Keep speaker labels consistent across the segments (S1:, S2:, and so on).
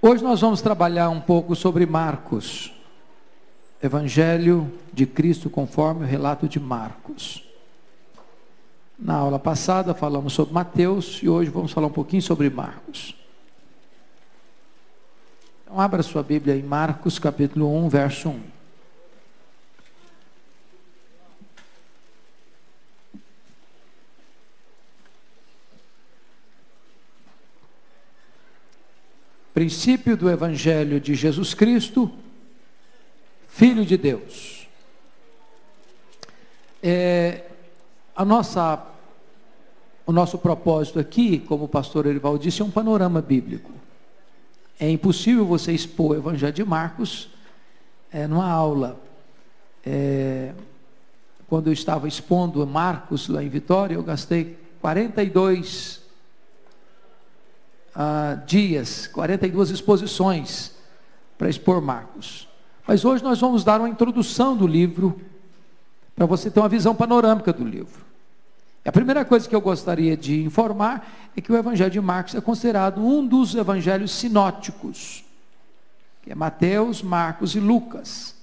S1: Hoje nós vamos trabalhar um pouco sobre Marcos, Evangelho de Cristo conforme o relato de Marcos. Na aula passada falamos sobre Mateus e hoje vamos falar um pouquinho sobre Marcos. Então abra sua Bíblia em Marcos capítulo 1, verso 1. Princípio do Evangelho de Jesus Cristo, Filho de Deus. É, a nossa, o nosso propósito aqui, como o pastor Erival disse, é um panorama bíblico. É impossível você expor o Evangelho de Marcos é, numa aula. É, quando eu estava expondo Marcos lá em Vitória, eu gastei 42 ah, dias, 42 exposições para expor Marcos. Mas hoje nós vamos dar uma introdução do livro, para você ter uma visão panorâmica do livro. A primeira coisa que eu gostaria de informar é que o Evangelho de Marcos é considerado um dos evangelhos sinóticos, que é Mateus, Marcos e Lucas.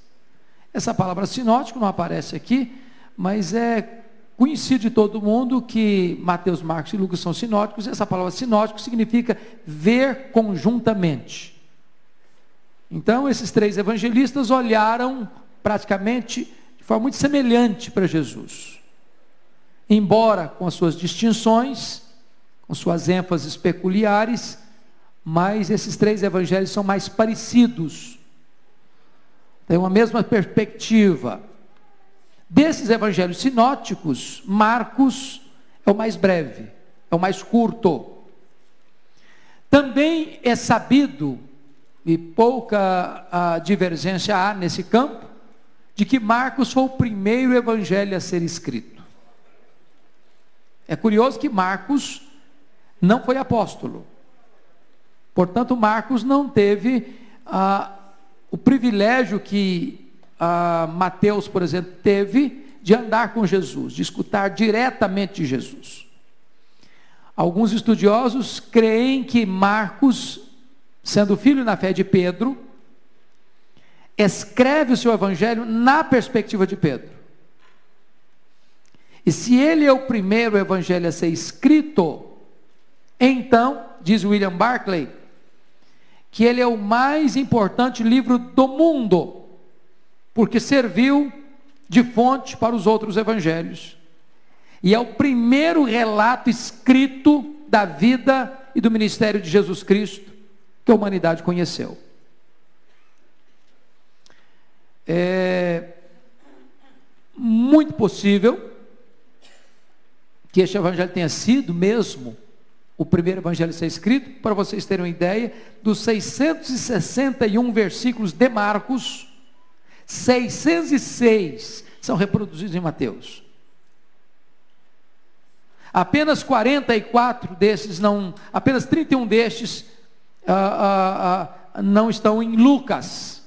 S1: Essa palavra sinótico não aparece aqui, mas é conhecido de todo mundo que Mateus, Marcos e Lucas são sinóticos, essa palavra sinótico significa ver conjuntamente. Então, esses três evangelistas olharam praticamente de forma muito semelhante para Jesus. Embora com as suas distinções, com suas ênfases peculiares, mas esses três evangelhos são mais parecidos. Tem uma mesma perspectiva, Desses evangelhos sinóticos, Marcos é o mais breve, é o mais curto. Também é sabido, e pouca a, divergência há nesse campo, de que Marcos foi o primeiro evangelho a ser escrito. É curioso que Marcos não foi apóstolo. Portanto, Marcos não teve ah, o privilégio que ah, Mateus, por exemplo, teve de andar com Jesus, de escutar diretamente de Jesus. Alguns estudiosos creem que Marcos, sendo filho na fé de Pedro, escreve o seu evangelho na perspectiva de Pedro. E se ele é o primeiro evangelho a ser escrito, então, diz William Barclay, que ele é o mais importante livro do mundo porque serviu de fonte para os outros evangelhos. E é o primeiro relato escrito da vida e do ministério de Jesus Cristo que a humanidade conheceu. É muito possível que este evangelho tenha sido mesmo o primeiro evangelho a ser escrito, para vocês terem uma ideia, dos 661 versículos de Marcos, 606 são reproduzidos em Mateus. Apenas 44 desses não, apenas 31 destes ah, ah, ah, não estão em Lucas.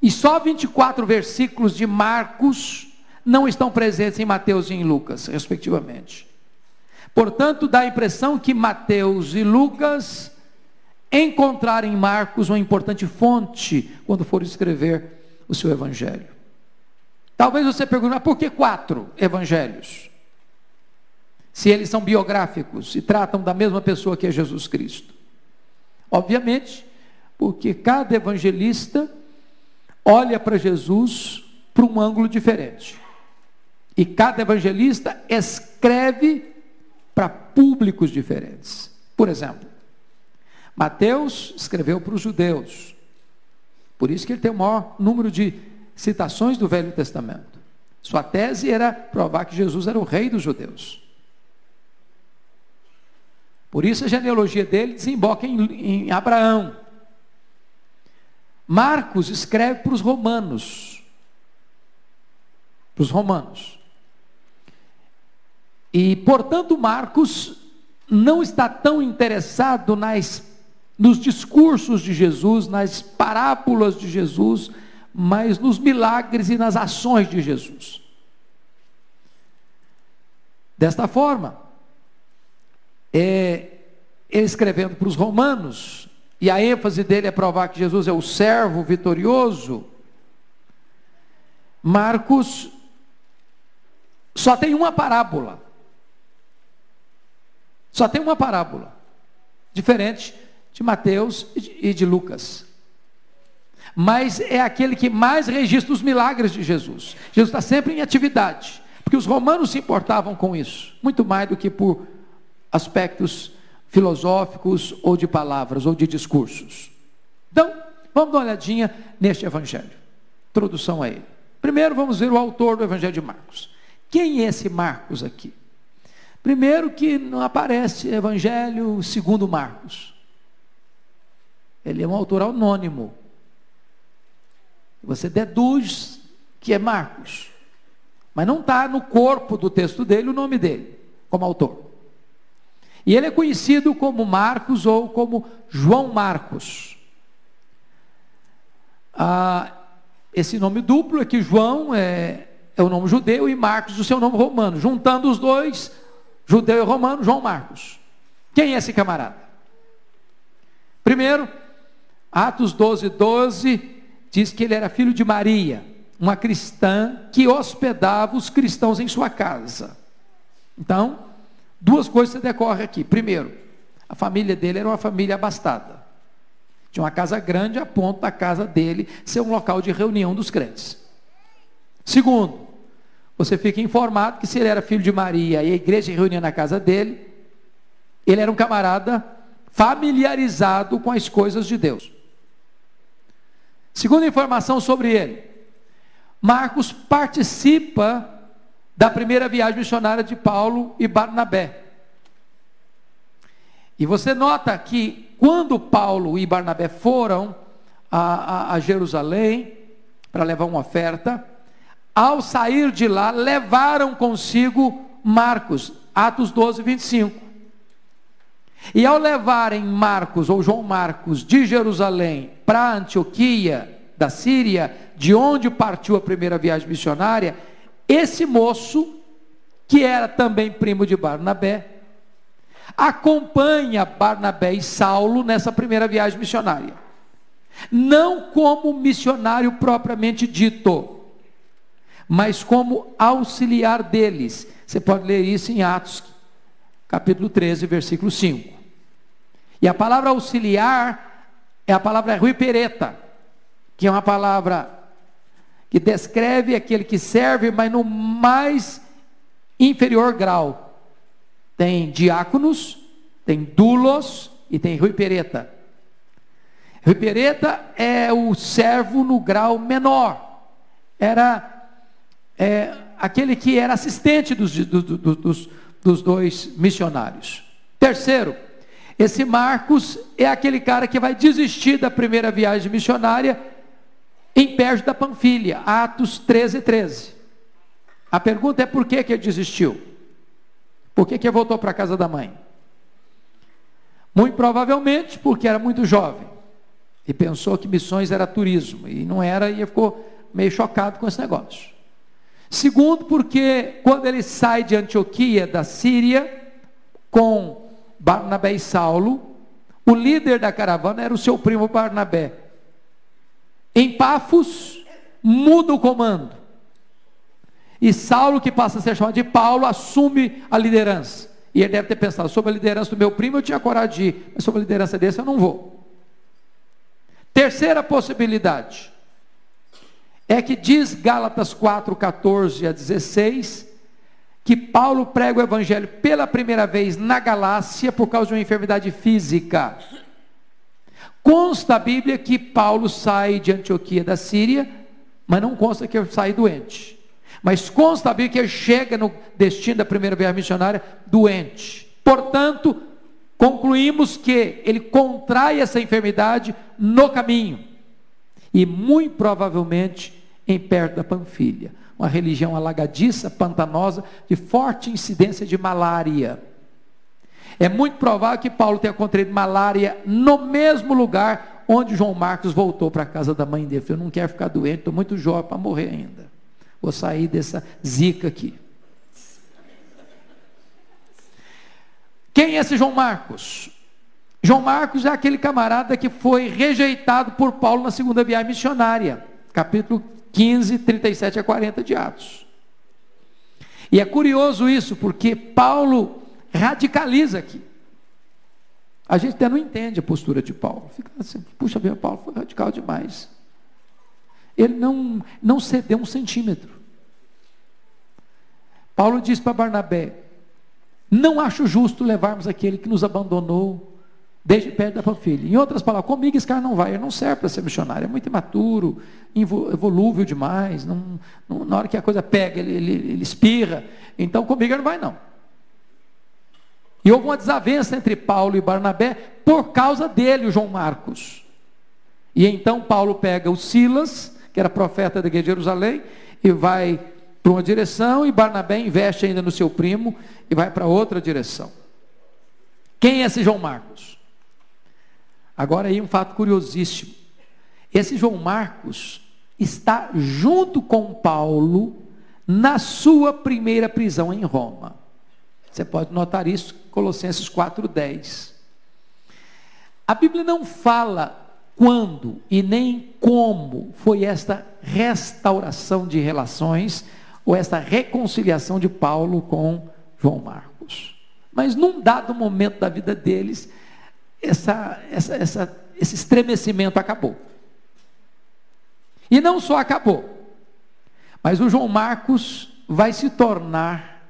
S1: E só 24 versículos de Marcos não estão presentes em Mateus e em Lucas, respectivamente. Portanto, dá a impressão que Mateus e Lucas encontraram em Marcos uma importante fonte quando foram escrever o seu evangelho. Talvez você pergunte, mas por que quatro evangelhos? Se eles são biográficos e tratam da mesma pessoa que é Jesus Cristo. Obviamente, porque cada evangelista olha para Jesus por um ângulo diferente. E cada evangelista escreve para públicos diferentes. Por exemplo, Mateus escreveu para os judeus, por isso que ele tem o maior número de citações do Velho Testamento. Sua tese era provar que Jesus era o rei dos judeus. Por isso a genealogia dele desemboca em, em Abraão. Marcos escreve para os romanos. Para os romanos. E, portanto, Marcos não está tão interessado nas nos discursos de Jesus, nas parábolas de Jesus, mas nos milagres e nas ações de Jesus. Desta forma, é, ele escrevendo para os romanos, e a ênfase dele é provar que Jesus é o servo vitorioso, Marcos só tem uma parábola. Só tem uma parábola. Diferente de Mateus e de Lucas. Mas é aquele que mais registra os milagres de Jesus. Jesus está sempre em atividade. Porque os romanos se importavam com isso. Muito mais do que por aspectos filosóficos ou de palavras ou de discursos. Então, vamos dar uma olhadinha neste evangelho. Introdução a ele. Primeiro vamos ver o autor do evangelho de Marcos. Quem é esse Marcos aqui? Primeiro que não aparece evangelho segundo Marcos. Ele é um autor anônimo. Você deduz que é Marcos. Mas não está no corpo do texto dele o nome dele, como autor. E ele é conhecido como Marcos ou como João Marcos. Ah, esse nome duplo é que João é, é o nome judeu e Marcos o seu nome romano. Juntando os dois, judeu e romano, João Marcos. Quem é esse camarada? Primeiro, Atos 12, 12, diz que ele era filho de Maria, uma cristã que hospedava os cristãos em sua casa. Então, Duas coisas decorrem aqui. Primeiro, a família dele era uma família abastada. Tinha uma casa grande a ponto da casa dele ser um local de reunião dos crentes. Segundo, você fica informado que se ele era filho de Maria e a igreja reunia na casa dele, ele era um camarada familiarizado com as coisas de Deus. Segunda informação sobre ele, Marcos participa da primeira viagem missionária de Paulo e Barnabé. E você nota que quando Paulo e Barnabé foram a, a, a Jerusalém para levar uma oferta, ao sair de lá, levaram consigo Marcos, Atos 12, 25. E ao levarem Marcos, ou João Marcos, de Jerusalém para Antioquia, da Síria, de onde partiu a primeira viagem missionária, esse moço, que era também primo de Barnabé, acompanha Barnabé e Saulo nessa primeira viagem missionária. Não como missionário propriamente dito, mas como auxiliar deles. Você pode ler isso em Atos, capítulo 13, versículo 5. E a palavra auxiliar é a palavra ruipereta, que é uma palavra que descreve aquele que serve, mas no mais inferior grau. Tem diáconos, tem dulos e tem ruipereta. Ruipereta é o servo no grau menor. Era é, aquele que era assistente dos, dos, dos, dos dois missionários. Terceiro, esse Marcos é aquele cara que vai desistir da primeira viagem missionária em Pérgio da Panfilha, Atos 13, 13. A pergunta é por que, que ele desistiu? Por que, que ele voltou para a casa da mãe? Muito provavelmente porque era muito jovem e pensou que missões era turismo e não era e ficou meio chocado com esse negócio. Segundo, porque quando ele sai de Antioquia, da Síria, com Barnabé e Saulo, o líder da caravana era o seu primo Barnabé. Em Pafos, muda o comando. E Saulo, que passa a ser chamado de Paulo, assume a liderança. E ele deve ter pensado: sobre a liderança do meu primo eu tinha coragem de ir, mas sobre a liderança desse eu não vou. Terceira possibilidade é que diz Gálatas 4, 14 a 16, que Paulo prega o evangelho pela primeira vez na Galácia por causa de uma enfermidade física. Consta a Bíblia que Paulo sai de Antioquia da Síria, mas não consta que ele sai doente. Mas consta a Bíblia que ele chega no destino da primeira viagem missionária doente. Portanto, concluímos que ele contrai essa enfermidade no caminho. E muito provavelmente em perto da Panfilha, uma religião alagadiça, pantanosa, de forte incidência de malária. É muito provável que Paulo tenha contraído malária no mesmo lugar onde João Marcos voltou para a casa da mãe dele. Eu não quero ficar doente, estou muito jovem para morrer ainda. Vou sair dessa zica aqui. Quem é esse João Marcos? João Marcos é aquele camarada que foi rejeitado por Paulo na segunda viagem missionária, capítulo 15, 37 a 40 de Atos. E é curioso isso, porque Paulo radicaliza aqui. A gente até não entende a postura de Paulo. Fica assim, puxa vida, Paulo foi radical demais. Ele não, não cedeu um centímetro. Paulo diz para Barnabé: Não acho justo levarmos aquele que nos abandonou desde perto da família. Em outras palavras, comigo esse cara não vai, ele não serve para ser missionário, é muito imaturo, volúvel demais, não, não, na hora que a coisa pega, ele, ele, ele espirra, então comigo ele não vai não. E houve uma desavença entre Paulo e Barnabé por causa dele, o João Marcos. E então Paulo pega o Silas, que era profeta da igreja de Jerusalém, e vai para uma direção, e Barnabé investe ainda no seu primo e vai para outra direção. Quem é esse João Marcos? Agora aí um fato curiosíssimo. Esse João Marcos está junto com Paulo na sua primeira prisão em Roma. Você pode notar isso, Colossenses 4:10. A Bíblia não fala quando e nem como foi esta restauração de relações ou esta reconciliação de Paulo com João Marcos. Mas num dado momento da vida deles, essa, essa, essa, esse estremecimento acabou. E não só acabou, mas o João Marcos vai se tornar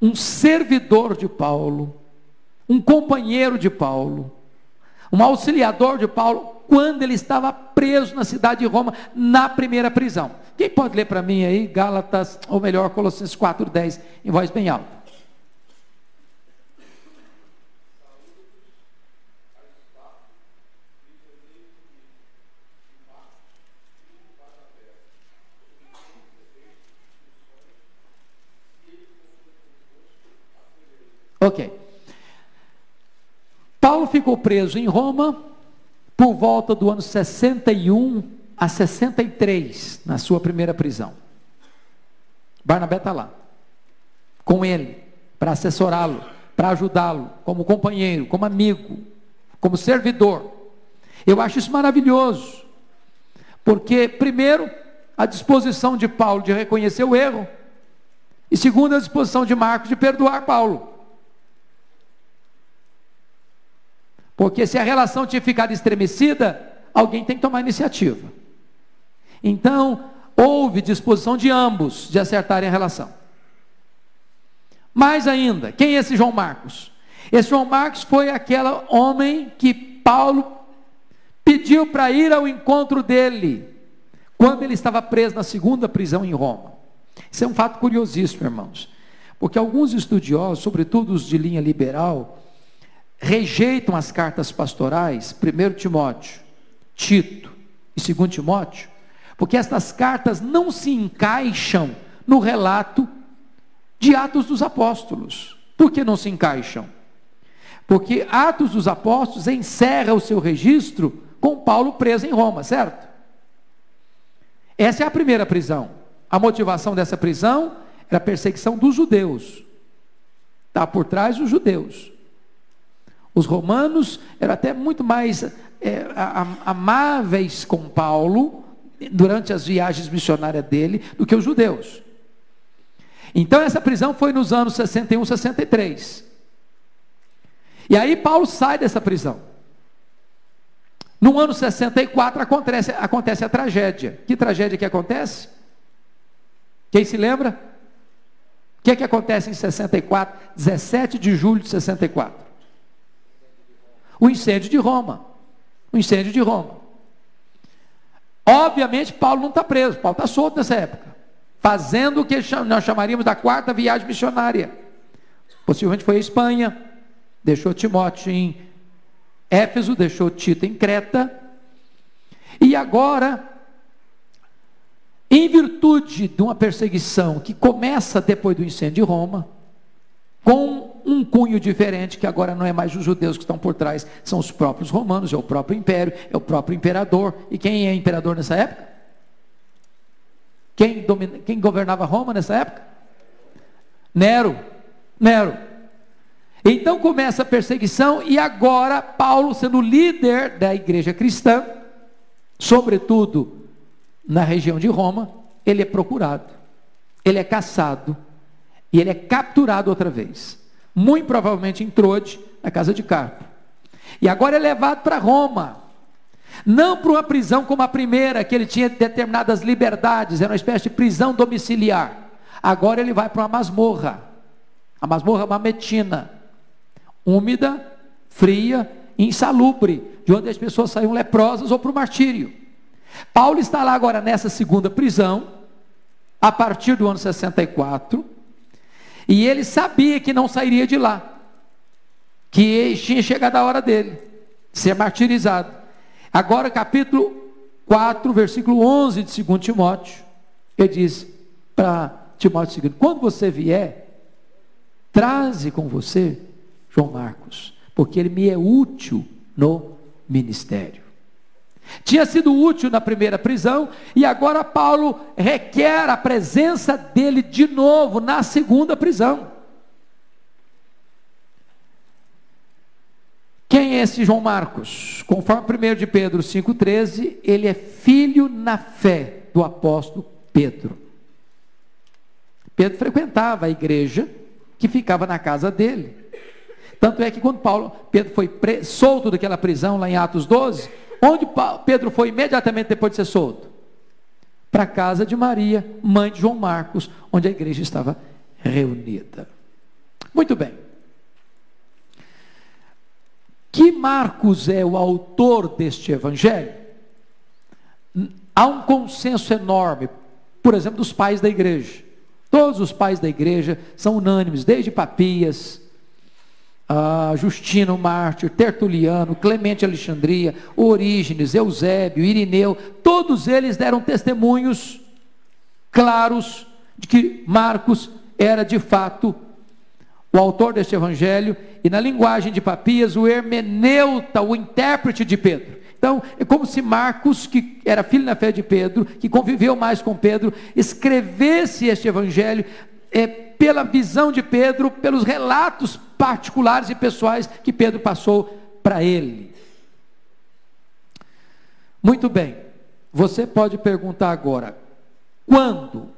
S1: um servidor de Paulo, um companheiro de Paulo, um auxiliador de Paulo, quando ele estava preso na cidade de Roma, na primeira prisão. Quem pode ler para mim aí, Gálatas, ou melhor, Colossenses 4,10, em voz bem alta? Ok. Paulo ficou preso em Roma por volta do ano 61 a 63, na sua primeira prisão. Barnabé está lá, com ele, para assessorá-lo, para ajudá-lo, como companheiro, como amigo, como servidor. Eu acho isso maravilhoso, porque, primeiro, a disposição de Paulo de reconhecer o erro, e segundo, a disposição de Marcos de perdoar Paulo. Porque se a relação tinha ficado estremecida, alguém tem que tomar iniciativa. Então, houve disposição de ambos de acertarem a relação. Mais ainda, quem é esse João Marcos? Esse João Marcos foi aquele homem que Paulo pediu para ir ao encontro dele, quando ele estava preso na segunda prisão em Roma. Isso é um fato curiosíssimo, irmãos, porque alguns estudiosos, sobretudo os de linha liberal, rejeitam as cartas pastorais, 1 Timóteo, Tito e 2 Timóteo, porque estas cartas não se encaixam no relato de Atos dos Apóstolos. Por que não se encaixam? Porque Atos dos Apóstolos encerra o seu registro com Paulo preso em Roma, certo? Essa é a primeira prisão. A motivação dessa prisão era a perseguição dos judeus. Está por trás dos judeus. Os romanos eram até muito mais é, amáveis com Paulo durante as viagens missionárias dele do que os judeus. Então essa prisão foi nos anos 61, 63. E aí Paulo sai dessa prisão. No ano 64 acontece, acontece a tragédia. Que tragédia que acontece? Quem se lembra? O que, é que acontece em 64, 17 de julho de 64? O incêndio de Roma. O incêndio de Roma. Obviamente, Paulo não está preso, Paulo está solto nessa época, fazendo o que nós chamaríamos da quarta viagem missionária. Possivelmente foi à Espanha, deixou Timóteo em Éfeso, deixou Tito em Creta, e agora, em virtude de uma perseguição que começa depois do incêndio de Roma, com um cunho diferente, que agora não é mais os judeus que estão por trás, são os próprios romanos, é o próprio império, é o próprio imperador. E quem é imperador nessa época? Quem, domina, quem governava Roma nessa época? Nero. Nero. Então começa a perseguição, e agora Paulo, sendo líder da igreja cristã, sobretudo na região de Roma, ele é procurado, ele é caçado, e ele é capturado outra vez. Muito provavelmente em Trode, na casa de Carpo. E agora é levado para Roma. Não para uma prisão como a primeira, que ele tinha determinadas liberdades, era uma espécie de prisão domiciliar. Agora ele vai para uma masmorra. A masmorra mametina, úmida, fria, insalubre, de onde as pessoas saíam leprosas ou para o martírio. Paulo está lá agora nessa segunda prisão, a partir do ano 64, e ele sabia que não sairia de lá, que tinha chegado a hora dele ser martirizado. Agora, capítulo 4, versículo 11 de 2 Timóteo, ele diz para Timóteo seguinte: quando você vier, traze com você João Marcos, porque ele me é útil no ministério. Tinha sido útil na primeira prisão e agora Paulo requer a presença dele de novo na segunda prisão. Quem é esse João Marcos? Conforme 1 de Pedro 5,13, ele é filho na fé do apóstolo Pedro. Pedro frequentava a igreja que ficava na casa dele. Tanto é que quando Paulo, Pedro foi solto daquela prisão lá em Atos 12, onde Pedro foi imediatamente depois de ser solto? Para a casa de Maria, mãe de João Marcos, onde a igreja estava reunida. Muito bem. Que Marcos é o autor deste evangelho? Há um consenso enorme, por exemplo, dos pais da igreja. Todos os pais da igreja são unânimes, desde Papias, uh, Justino Mártir, Tertuliano, Clemente Alexandria, Orígenes, Eusébio, Irineu, todos eles deram testemunhos claros de que Marcos era de fato o autor deste evangelho, e na linguagem de Papias, o hermeneuta, o intérprete de Pedro. Então, é como se Marcos, que era filho na fé de Pedro, que conviveu mais com Pedro, escrevesse este evangelho é, pela visão de Pedro, pelos relatos particulares e pessoais que Pedro passou para ele. Muito bem, você pode perguntar agora: quando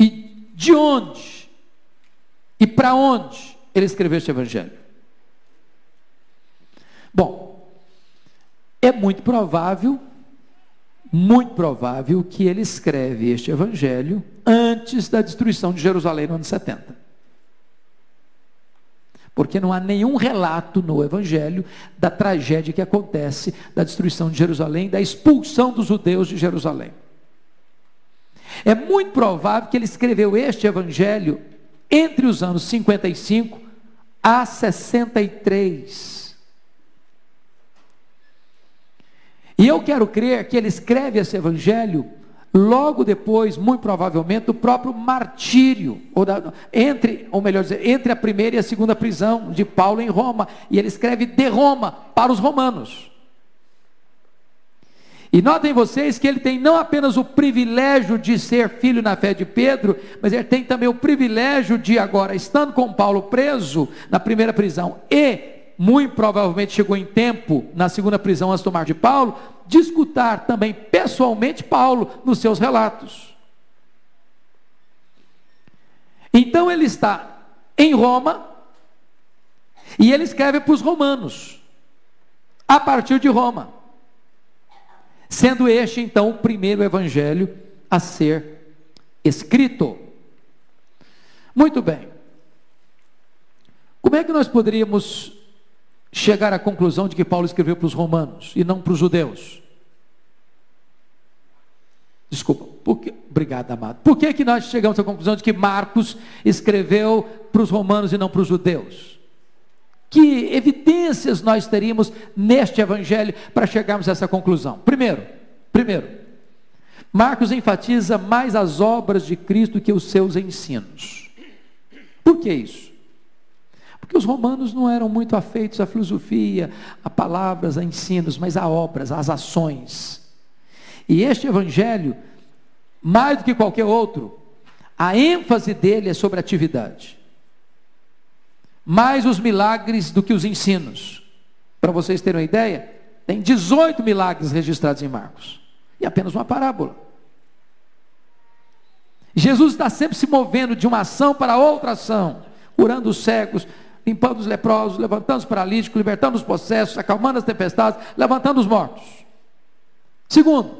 S1: e de onde e para onde ele escreveu este evangelho? Bom, é muito provável, muito provável que ele escreve este evangelho antes da destruição de Jerusalém no ano 70. Porque não há nenhum relato no Evangelho da tragédia que acontece da destruição de Jerusalém, da expulsão dos judeus de Jerusalém. É muito provável que ele escreveu este Evangelho entre os anos 55 a 63. E eu quero crer que ele escreve esse evangelho logo depois, muito provavelmente, do próprio martírio, ou da, entre, ou melhor dizer, entre a primeira e a segunda prisão de Paulo em Roma. E ele escreve de Roma para os romanos. E notem vocês que ele tem não apenas o privilégio de ser filho na fé de Pedro, mas ele tem também o privilégio de agora, estando com Paulo preso na primeira prisão e muito provavelmente chegou em tempo na segunda prisão antes de tomar de Paulo, de escutar também pessoalmente Paulo nos seus relatos. Então ele está em Roma e ele escreve para os romanos, a partir de Roma sendo este então o primeiro evangelho a ser escrito. Muito bem. Como é que nós poderíamos chegar à conclusão de que Paulo escreveu para os romanos e não para os judeus? Desculpa, porque, obrigado, amado. Por que, que nós chegamos à conclusão de que Marcos escreveu para os romanos e não para os judeus? Que evidências nós teríamos neste evangelho para chegarmos a essa conclusão? Primeiro, primeiro, Marcos enfatiza mais as obras de Cristo que os seus ensinos. Por que isso? Porque os romanos não eram muito afeitos à filosofia, a palavras, a ensinos, mas a obras, às ações. E este evangelho, mais do que qualquer outro, a ênfase dele é sobre atividade. mais os milagres do que os ensinos. Para vocês terem uma ideia, tem 18 milagres registrados em Marcos, e apenas uma parábola. Jesus está sempre se movendo de uma ação para outra ação, curando os cegos, limpando os leprosos, levantando os paralíticos, libertando os possessos, acalmando as tempestades, levantando os mortos. Segundo,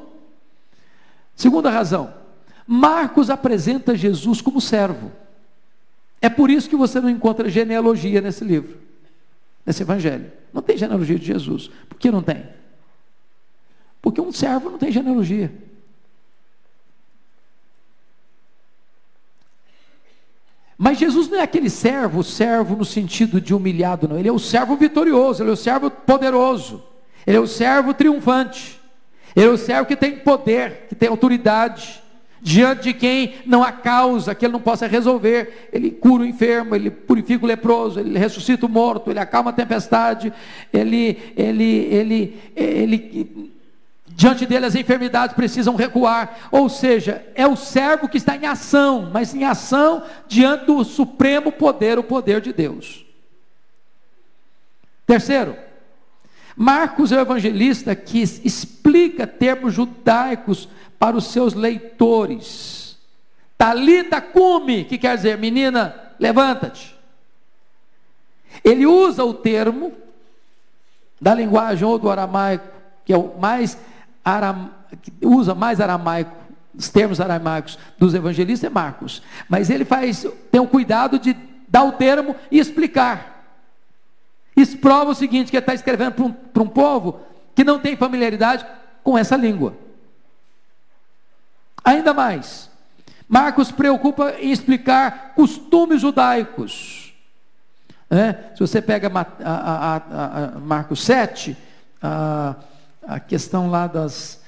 S1: segunda razão, Marcos apresenta Jesus como servo. É por isso que você não encontra genealogia nesse livro, nesse evangelho. Não tem genealogia de Jesus. Por que não tem? Porque um servo não tem genealogia. Mas Jesus não é aquele servo, servo no sentido de humilhado, não. Ele é o servo vitorioso, ele é o servo poderoso, ele é o servo triunfante, ele é o servo que tem poder, que tem autoridade, diante de quem não há causa que ele não possa resolver. Ele cura o enfermo, ele purifica o leproso, ele ressuscita o morto, ele acalma a tempestade, ele, ele, ele, ele Diante dele as enfermidades precisam recuar, ou seja, é o servo que está em ação, mas em ação diante do supremo poder, o poder de Deus. Terceiro, Marcos é o evangelista que explica termos judaicos para os seus leitores. Talita cume, que quer dizer, menina, levanta-te. Ele usa o termo da linguagem ou do aramaico, que é o mais aram, usa mais aramaico, os termos aramaicos dos evangelistas é Marcos. Mas ele faz, tem o cuidado de dar o termo e explicar. Isso prova o seguinte: que ele está escrevendo para um, para um povo que não tem familiaridade com essa língua. Ainda mais, Marcos preocupa em explicar costumes judaicos. É? Se você pega a, a, a, Marcos 7, a, questão lá das,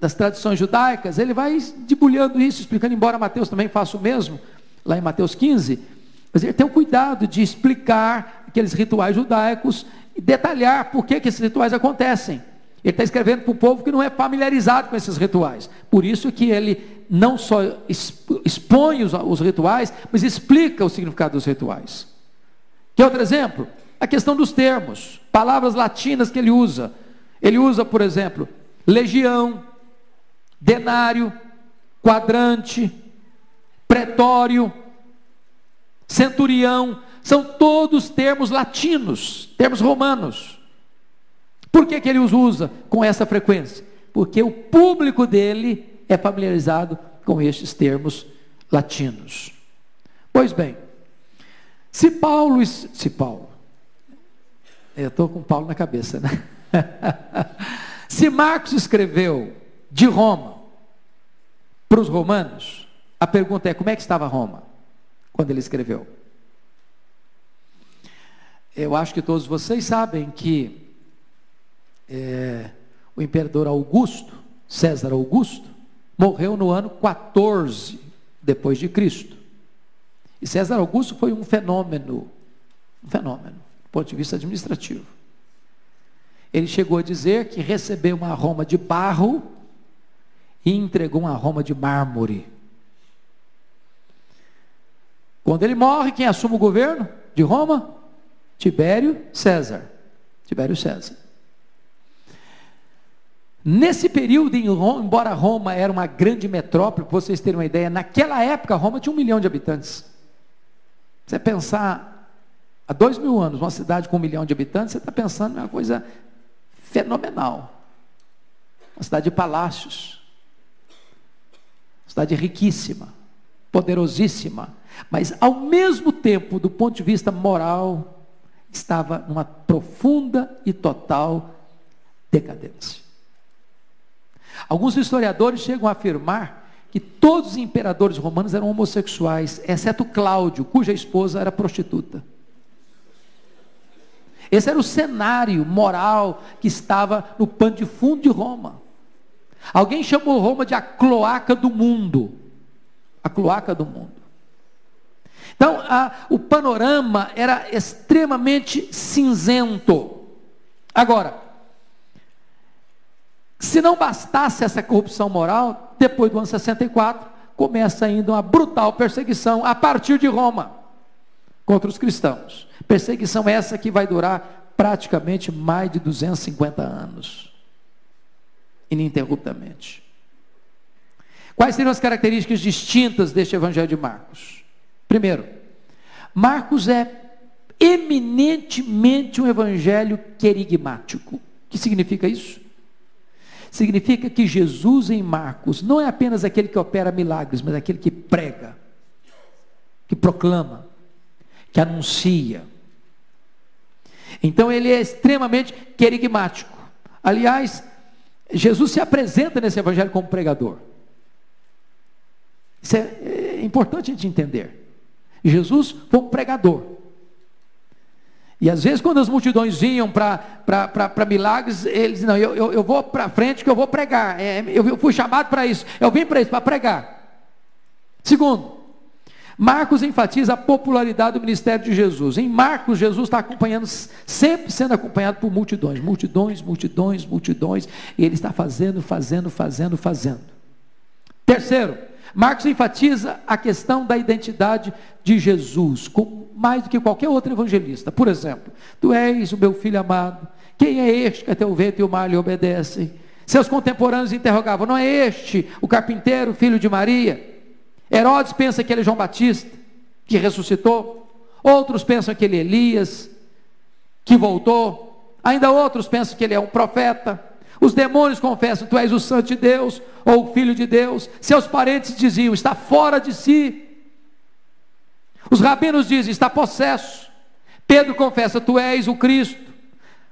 S1: das tradições judaicas, ele vai debulhando isso, explicando, embora Mateus também faça o mesmo, lá em Mateus 15, mas ele tem o cuidado de explicar aqueles rituais judaicos e detalhar por que, que esses rituais acontecem. Ele está escrevendo para o povo que não é familiarizado com esses rituais. Por isso que ele não só expõe os, os rituais, mas explica o significado dos rituais. Que outro exemplo? A questão dos termos, palavras latinas que ele usa. Ele usa, por exemplo, legião, denário, quadrante, pretório, centurião, são todos termos latinos, termos romanos. Por que, que ele os usa com essa frequência? Porque o público dele é familiarizado com estes termos latinos. Pois bem, se Paulo, se Paulo, eu estou com Paulo na cabeça, né? Se Marcos escreveu de Roma para os romanos, a pergunta é: como é que estava Roma quando ele escreveu? Eu acho que todos vocês sabem que é, o imperador Augusto, César Augusto, morreu no ano 14 depois de Cristo. E César Augusto foi um fenômeno, um fenômeno, do ponto de vista administrativo. Ele chegou a dizer que recebeu uma Roma de barro e entregou uma Roma de mármore. Quando ele morre, quem assume o governo de Roma? Tibério César. Tibério César. Nesse período, embora Roma era uma grande metrópole, para vocês terem uma ideia, naquela época Roma tinha um milhão de habitantes. Você pensar, há dois mil anos, uma cidade com um milhão de habitantes, você está pensando em uma coisa fenomenal. Uma cidade de palácios. Cidade riquíssima, poderosíssima, mas ao mesmo tempo, do ponto de vista moral, estava numa profunda e total decadência. Alguns historiadores chegam a afirmar que todos os imperadores romanos eram homossexuais, exceto Cláudio, cuja esposa era prostituta. Esse era o cenário moral que estava no pano de fundo de Roma. Alguém chamou Roma de a cloaca do mundo. A cloaca do mundo. Então, a, o panorama era extremamente cinzento. Agora, se não bastasse essa corrupção moral, depois do ano 64, começa ainda uma brutal perseguição a partir de Roma contra os cristãos. Perseguição essa que vai durar praticamente mais de 250 anos, ininterruptamente. Quais seriam as características distintas deste Evangelho de Marcos? Primeiro, Marcos é eminentemente um evangelho querigmático. O que significa isso? Significa que Jesus em Marcos não é apenas aquele que opera milagres, mas aquele que prega, que proclama, que anuncia. Então ele é extremamente querigmático. Aliás, Jesus se apresenta nesse evangelho como pregador. Isso é, é importante a gente entender. Jesus foi um pregador. E às vezes, quando as multidões vinham para milagres, eles Não, eu, eu, eu vou para frente que eu vou pregar. É, eu, eu fui chamado para isso. Eu vim para isso, para pregar. Segundo, Marcos enfatiza a popularidade do ministério de Jesus. Em Marcos, Jesus está acompanhando, sempre sendo acompanhado por multidões, multidões, multidões, multidões. E ele está fazendo, fazendo, fazendo, fazendo. Terceiro, Marcos enfatiza a questão da identidade de Jesus, com mais do que qualquer outro evangelista. Por exemplo, tu és o meu filho amado, quem é este que até o vento e o mar lhe obedecem? Seus contemporâneos interrogavam: não é este o carpinteiro, filho de Maria? Herodes pensa que ele é João Batista, que ressuscitou. Outros pensam que ele é Elias, que voltou. Ainda outros pensam que ele é um profeta. Os demônios confessam: Tu és o Santo de Deus ou o Filho de Deus. Seus parentes diziam: Está fora de si. Os rabinos dizem: Está possesso. Pedro confessa: Tu és o Cristo.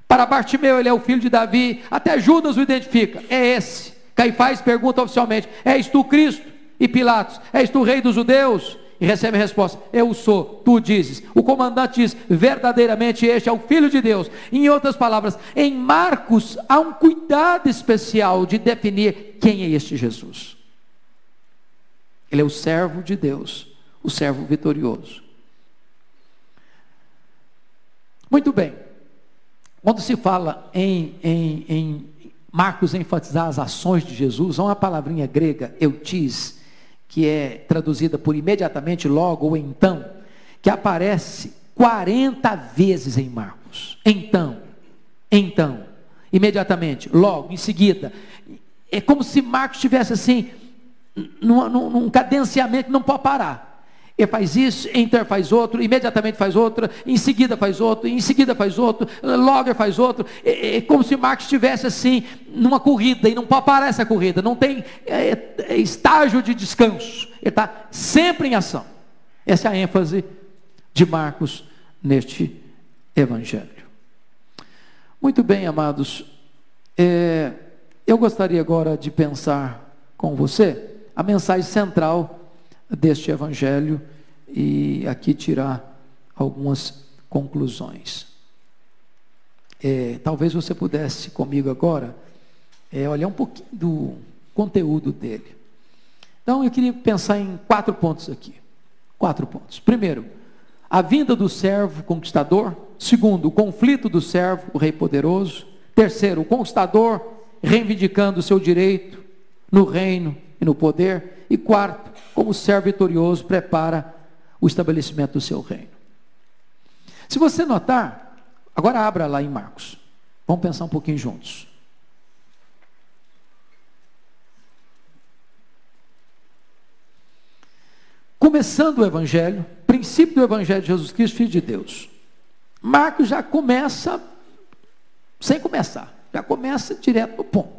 S1: Para Bartimeu, ele é o filho de Davi. Até Judas o identifica: É esse. Caifás pergunta oficialmente: És tu Cristo? E Pilatos: És tu rei dos judeus? e recebe a resposta: Eu sou, tu dizes. O comandante diz: verdadeiramente este é o Filho de Deus. Em outras palavras, em Marcos há um cuidado especial de definir quem é este Jesus. Ele é o servo de Deus, o servo vitorioso. Muito bem. Quando se fala em, em, em Marcos enfatizar as ações de Jesus, há uma palavrinha grega, eutis, que é traduzida por imediatamente, logo ou então, que aparece 40 vezes em Marcos. Então, então, imediatamente, logo, em seguida. É como se Marcos tivesse assim, num, num, num cadenciamento que não pode parar. Ele faz isso, enter faz outro, imediatamente faz outro, em seguida faz outro, em seguida faz outro, logger faz outro. É, é como se Marcos estivesse assim, numa corrida, e não parar essa corrida, não tem é, é, estágio de descanso. Ele está sempre em ação. Essa é a ênfase de Marcos neste evangelho. Muito bem, amados. É, eu gostaria agora de pensar com você a mensagem central deste evangelho e aqui tirar algumas conclusões. É, talvez você pudesse comigo agora é, olhar um pouquinho do conteúdo dele. Então eu queria pensar em quatro pontos aqui. Quatro pontos. Primeiro, a vinda do servo conquistador. Segundo, o conflito do servo, o rei poderoso. Terceiro, o conquistador reivindicando o seu direito no reino e no poder. E quarto, como servo vitorioso prepara o estabelecimento do seu reino. Se você notar, agora abra lá em Marcos. Vamos pensar um pouquinho juntos. Começando o Evangelho, princípio do Evangelho de Jesus Cristo, Filho de Deus. Marcos já começa sem começar, já começa direto no ponto.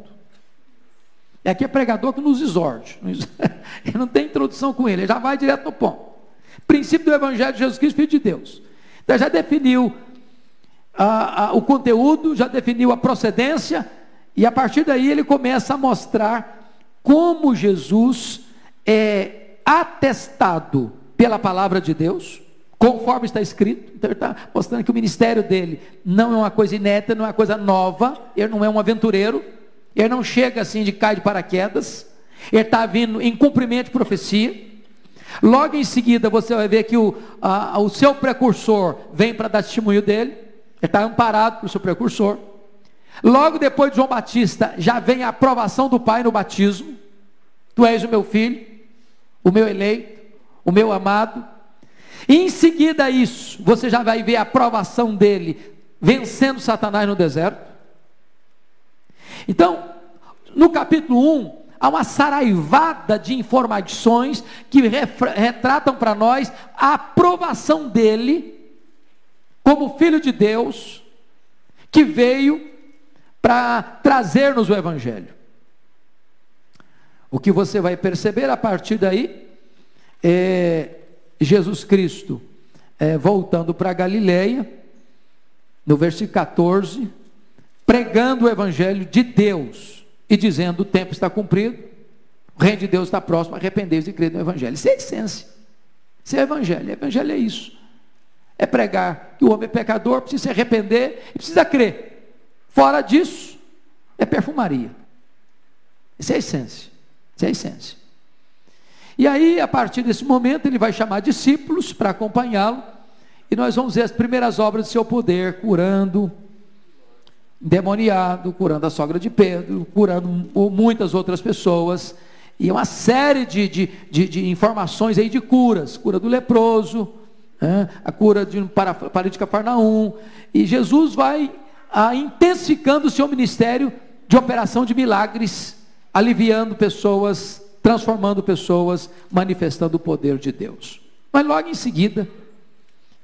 S1: É aqui é pregador que nos exorte. Ele não tem introdução com ele, ele já vai direto no ponto. Princípio do Evangelho de Jesus Cristo, Filho de Deus. Então já definiu a, a, o conteúdo, já definiu a procedência, e a partir daí ele começa a mostrar como Jesus é atestado pela palavra de Deus, conforme está escrito. Então ele está mostrando que o ministério dele não é uma coisa inédita, não é uma coisa nova, ele não é um aventureiro ele não chega assim de cai de paraquedas. Ele está vindo em cumprimento de profecia. Logo em seguida, você vai ver que o, a, o seu precursor vem para dar testemunho dele. Ele está amparado pelo seu precursor. Logo depois de João Batista, já vem a aprovação do Pai no batismo. Tu és o meu filho, o meu eleito, o meu amado. E em seguida a isso, você já vai ver a aprovação dele vencendo Satanás no deserto. Então, no capítulo 1, há uma saraivada de informações que retratam para nós a aprovação dele como filho de Deus que veio para trazer-nos o evangelho. O que você vai perceber a partir daí é Jesus Cristo é, voltando para Galileia, no versículo 14, pregando o evangelho de Deus e dizendo: o tempo está cumprido, o reino de Deus está próximo, arrependei-vos e crede no evangelho. Isso é essência. Isso é evangelho. Evangelho é isso. É pregar que o homem é pecador, precisa se arrepender e precisa crer. Fora disso, é perfumaria. Isso é essência. Isso é essência. E aí, a partir desse momento, ele vai chamar discípulos para acompanhá-lo. E nós vamos ver as primeiras obras de seu poder, curando, demoniado, curando a sogra de Pedro, curando muitas outras pessoas. E uma série de, de, de, de informações aí de curas. Cura do leproso, né? a cura de um paralítico Cafarnaum. E Jesus vai ah, intensificando o seu ministério de operação de milagres, aliviando pessoas, transformando pessoas, manifestando o poder de Deus. Mas logo em seguida,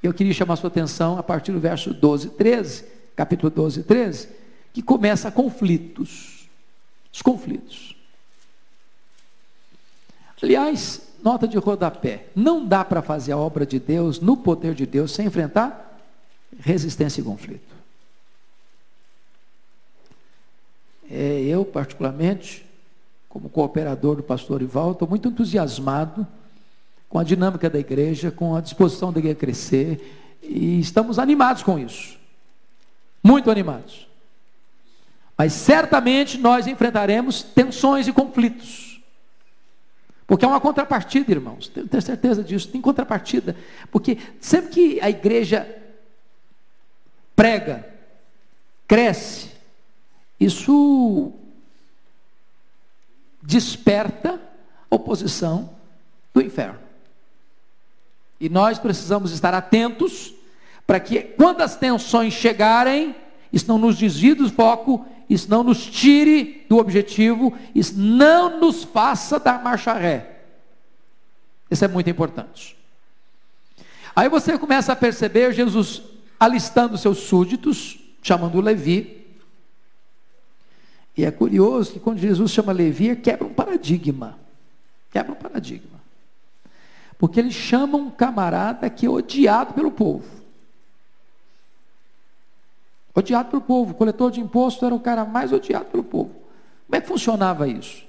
S1: eu queria chamar sua atenção a partir do verso 12, 13, capítulo 12, 13, que começa conflitos. Os conflitos. Aliás, nota de rodapé: não dá para fazer a obra de Deus, no poder de Deus, sem enfrentar resistência e conflito. É, eu, particularmente, como cooperador do pastor Ival, estou muito entusiasmado com a dinâmica da igreja, com a disposição da igreja crescer, e estamos animados com isso. Muito animados. Mas certamente nós enfrentaremos tensões e conflitos. Porque é uma contrapartida, irmãos. Tenho, tenho certeza disso. Tem contrapartida. Porque sempre que a igreja prega, cresce, isso desperta oposição do inferno. E nós precisamos estar atentos para que, quando as tensões chegarem, isso não nos desvie do foco, isso não nos tire do objetivo, isso não nos faça dar marcha ré. Isso é muito importante. Aí você começa a perceber Jesus alistando seus súditos, chamando Levi, e é curioso que quando Jesus chama Levi, quebra um paradigma. Quebra um paradigma. Porque ele chama um camarada que é odiado pelo povo. Odiado pelo povo. O coletor de imposto era o cara mais odiado pelo povo. Como é que funcionava isso?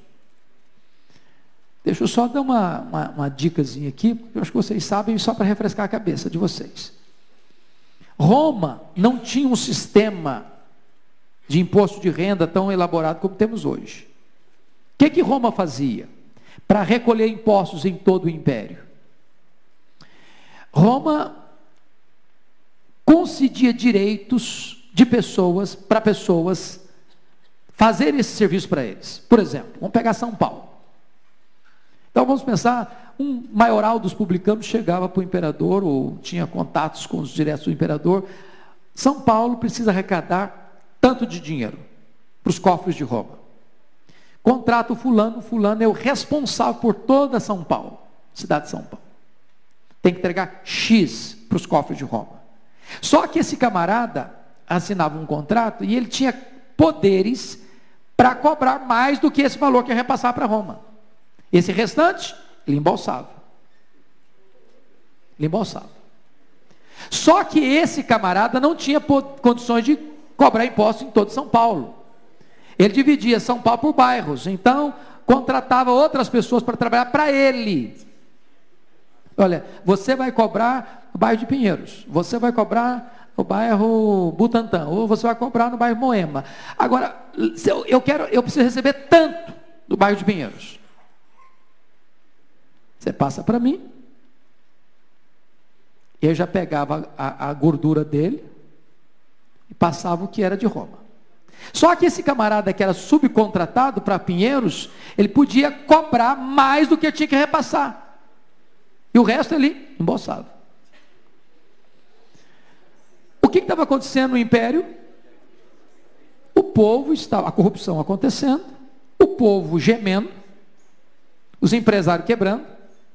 S1: Deixa eu só dar uma, uma, uma dicasinha aqui, porque eu acho que vocês sabem, só para refrescar a cabeça de vocês. Roma não tinha um sistema de imposto de renda tão elaborado como temos hoje. O que, que Roma fazia para recolher impostos em todo o império? Roma concedia direitos de pessoas para pessoas fazerem esse serviço para eles. Por exemplo, vamos pegar São Paulo. Então vamos pensar, um maioral dos publicanos chegava para o imperador, ou tinha contatos com os diretos do imperador. São Paulo precisa arrecadar tanto de dinheiro para os cofres de Roma. Contrato fulano, fulano é o responsável por toda São Paulo, cidade de São Paulo. Tem que entregar X para os cofres de Roma. Só que esse camarada assinava um contrato e ele tinha poderes para cobrar mais do que esse valor que ia repassar para Roma. Esse restante, ele embolsava. Ele embolsava. Só que esse camarada não tinha condições de cobrar imposto em todo São Paulo. Ele dividia São Paulo por bairros, então contratava outras pessoas para trabalhar para ele. Olha, você vai cobrar o bairro de Pinheiros, você vai cobrar o bairro Butantã, ou você vai cobrar no bairro Moema. Agora, eu, eu quero, eu preciso receber tanto do bairro de Pinheiros. Você passa para mim. Eu já pegava a, a gordura dele, e passava o que era de Roma. Só que esse camarada que era subcontratado para Pinheiros, ele podia cobrar mais do que tinha que repassar. E o resto ele embolsava. que estava acontecendo no império? O povo estava, a corrupção acontecendo, o povo gemendo, os empresários quebrando,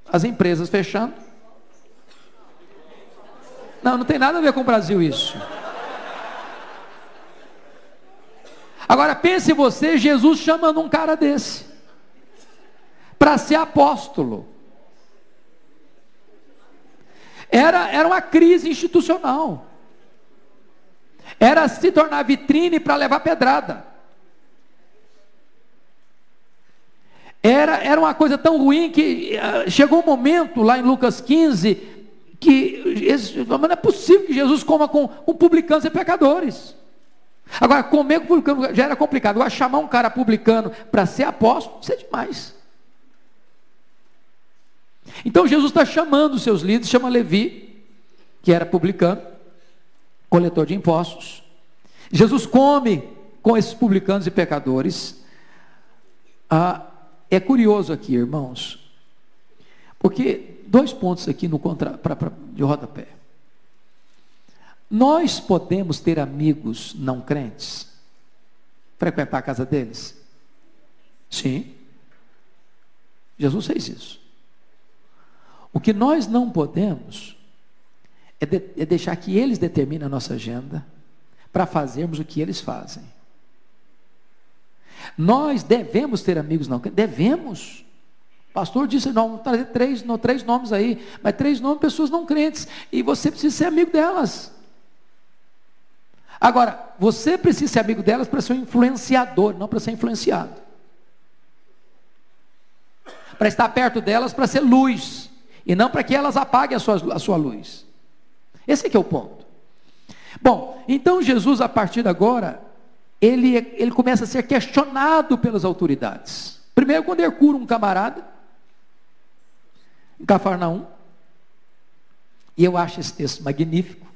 S1: as empresas fechando. Não, não tem nada a ver com o Brasil isso. Agora pense você, Jesus chamando um cara desse para ser apóstolo. Era, era uma crise institucional. Era se tornar vitrine para levar pedrada. Era, era uma coisa tão ruim que uh, chegou um momento lá em Lucas 15 que não é possível que Jesus coma com, com publicanos e pecadores. Agora, comer com publicano já era complicado. Agora, chamar um cara publicano para ser apóstolo, isso é demais. Então, Jesus está chamando os seus líderes, chama Levi, que era publicano, coletor de impostos. Jesus come com esses publicanos e pecadores. Ah, é curioso aqui, irmãos, porque dois pontos aqui no contra, pra, pra, de rodapé. Nós podemos ter amigos não crentes? Frequentar a casa deles? Sim. Jesus fez isso. O que nós não podemos é, de, é deixar que eles determinem a nossa agenda para fazermos o que eles fazem. Nós devemos ter amigos não? Devemos. O pastor disse, não, trazer três, não, três nomes aí, mas três nomes pessoas não crentes. E você precisa ser amigo delas. Agora, você precisa ser amigo delas para ser um influenciador, não para ser influenciado. Para estar perto delas para ser luz, e não para que elas apaguem a sua, a sua luz. Esse é que é o ponto. Bom, então Jesus, a partir de agora, ele, ele começa a ser questionado pelas autoridades. Primeiro, quando ele cura um camarada, em Cafarnaum, e eu acho esse texto magnífico,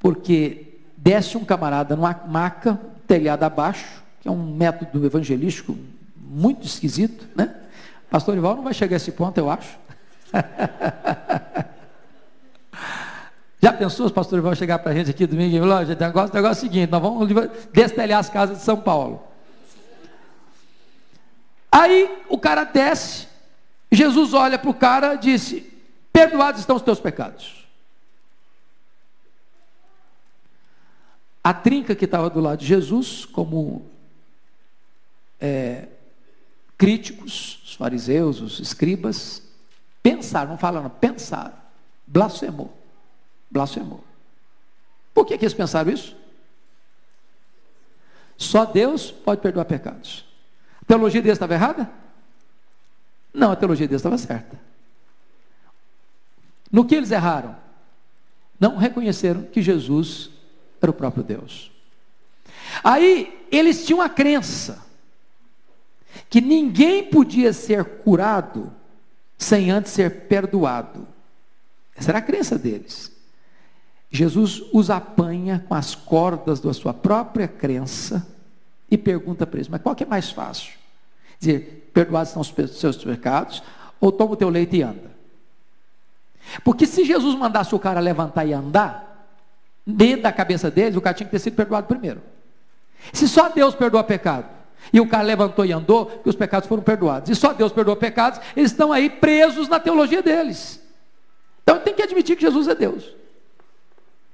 S1: porque desce um camarada numa maca, telhado abaixo, que é um método evangelístico muito esquisito, né? Pastor Ival não vai chegar a esse ponto, eu acho. Já pensou se o pastor Ival chegar para a gente aqui domingo e falar, o negócio, negócio é o seguinte, nós vamos destelhar as casas de São Paulo. Aí o cara desce, Jesus olha para o cara e disse, perdoados estão os teus pecados. A trinca que estava do lado de Jesus, como é, críticos, os fariseus, os escribas, pensaram, não falaram, pensaram, blasfemou, blasfemou. Por que, que eles pensaram isso? Só Deus pode perdoar pecados. A teologia deles estava errada? Não, a teologia deles estava certa. No que eles erraram? Não reconheceram que Jesus era o próprio Deus. Aí eles tinham a crença que ninguém podia ser curado sem antes ser perdoado. Essa era a crença deles. Jesus os apanha com as cordas da sua própria crença e pergunta para eles: mas qual que é mais fácil? Dizer, perdoados são os seus pecados, ou toma o teu leite e anda? Porque se Jesus mandasse o cara levantar e andar, dentro da cabeça deles, o cara tinha que ter sido perdoado primeiro. Se só Deus perdoa pecado, e o cara levantou e andou, que os pecados foram perdoados. E só Deus perdoa pecados, eles estão aí presos na teologia deles. Então tem que admitir que Jesus é Deus.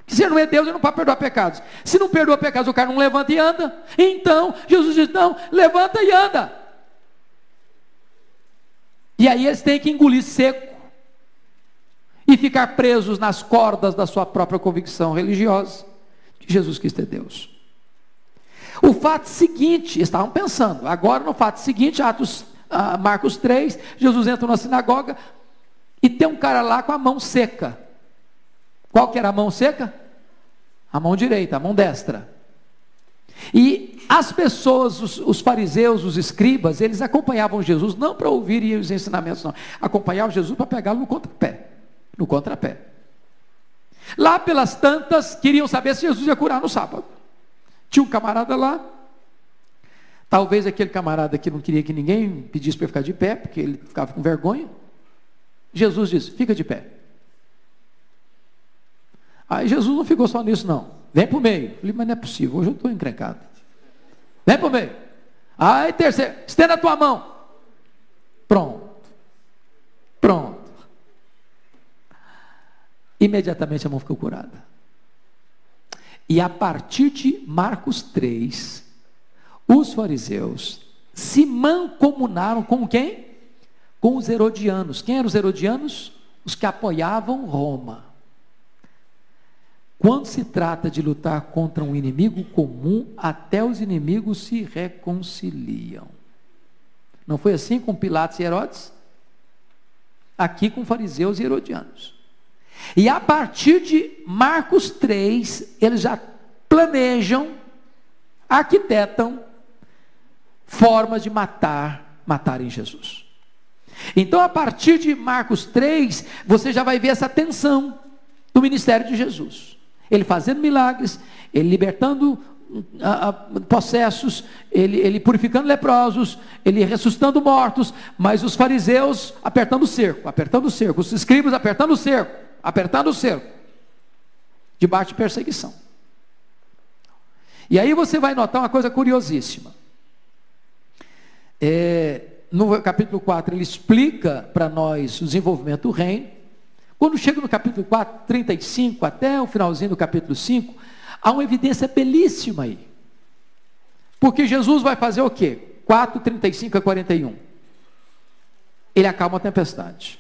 S1: Que se não é Deus, ele não pode perdoar pecados. Se não perdoa pecados, o cara não levanta e anda. Então, Jesus diz: não, levanta e anda. E aí eles têm que engolir seco e ficar presos nas cordas da sua própria convicção religiosa que Jesus Cristo é Deus. O fato seguinte, estavam pensando, agora no fato seguinte, Atos, ah, Marcos 3, Jesus entra na sinagoga e tem um cara lá com a mão seca. Qual que era a mão seca? A mão direita, a mão destra. E as pessoas, os, os, fariseus, os escribas, eles acompanhavam Jesus não para ouvirem os ensinamentos, não. Acompanhavam Jesus para pegá-lo no contrapé no contrapé. Lá pelas tantas, queriam saber se Jesus ia curar no sábado. Tinha um camarada lá, talvez aquele camarada que não queria que ninguém pedisse para ficar de pé, porque ele ficava com vergonha. Jesus disse: fica de pé. Aí Jesus não ficou só nisso, não. Vem para o meio. Eu falei, mas não é possível, hoje eu estou encrencado. Vem para o meio. Aí terceiro, estenda a tua mão. Pronto. Pronto. Imediatamente a mão ficou curada. E a partir de Marcos 3, os fariseus se mancomunaram com quem? Com os herodianos. Quem eram os herodianos? Os que apoiavam Roma. Quando se trata de lutar contra um inimigo comum, até os inimigos se reconciliam. Não foi assim com Pilatos e Herodes? Aqui com fariseus e herodianos. E a partir de Marcos 3, eles já planejam, arquitetam formas de matar, matarem Jesus. Então, a partir de Marcos 3, você já vai ver essa tensão do ministério de Jesus. Ele fazendo milagres, ele libertando a, a, possessos, ele, ele purificando leprosos, ele ressuscitando mortos, mas os fariseus apertando o cerco, apertando o cerco, os escribas apertando o cerco, apertando o cerco, debaixo de perseguição. E aí você vai notar uma coisa curiosíssima. É, no capítulo 4, ele explica para nós o desenvolvimento do reino. Quando chega no capítulo 4, 35, até o finalzinho do capítulo 5, há uma evidência belíssima aí. Porque Jesus vai fazer o quê? 4, 35 a 41. Ele acalma a tempestade.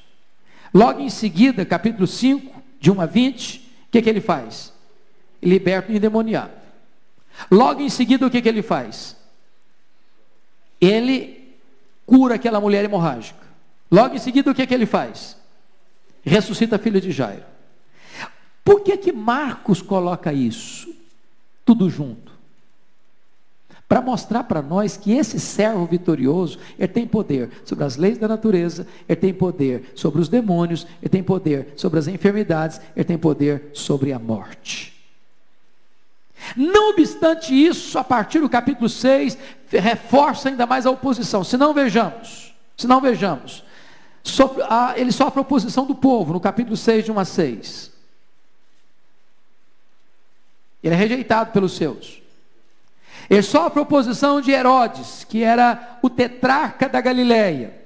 S1: Logo em seguida, capítulo 5, de 1 a 20, o que, que ele faz? Liberta o endemoniado. Logo em seguida, o que, que ele faz? Ele cura aquela mulher hemorrágica. Logo em seguida, o que, que ele faz? Ressuscita a filha de Jairo. Por que que Marcos coloca isso? Tudo junto. Para mostrar para nós que esse servo vitorioso, ele tem poder sobre as leis da natureza, ele tem poder sobre os demônios, ele tem poder sobre as enfermidades, ele tem poder sobre a morte. Não obstante isso, a partir do capítulo 6, reforça ainda mais a oposição. Se não vejamos, se não vejamos, sofre, a, ele sofre a oposição do povo, no capítulo 6, de 1 a 6. Ele é rejeitado pelos seus. Ele sofre a oposição de Herodes, que era o tetrarca da Galileia.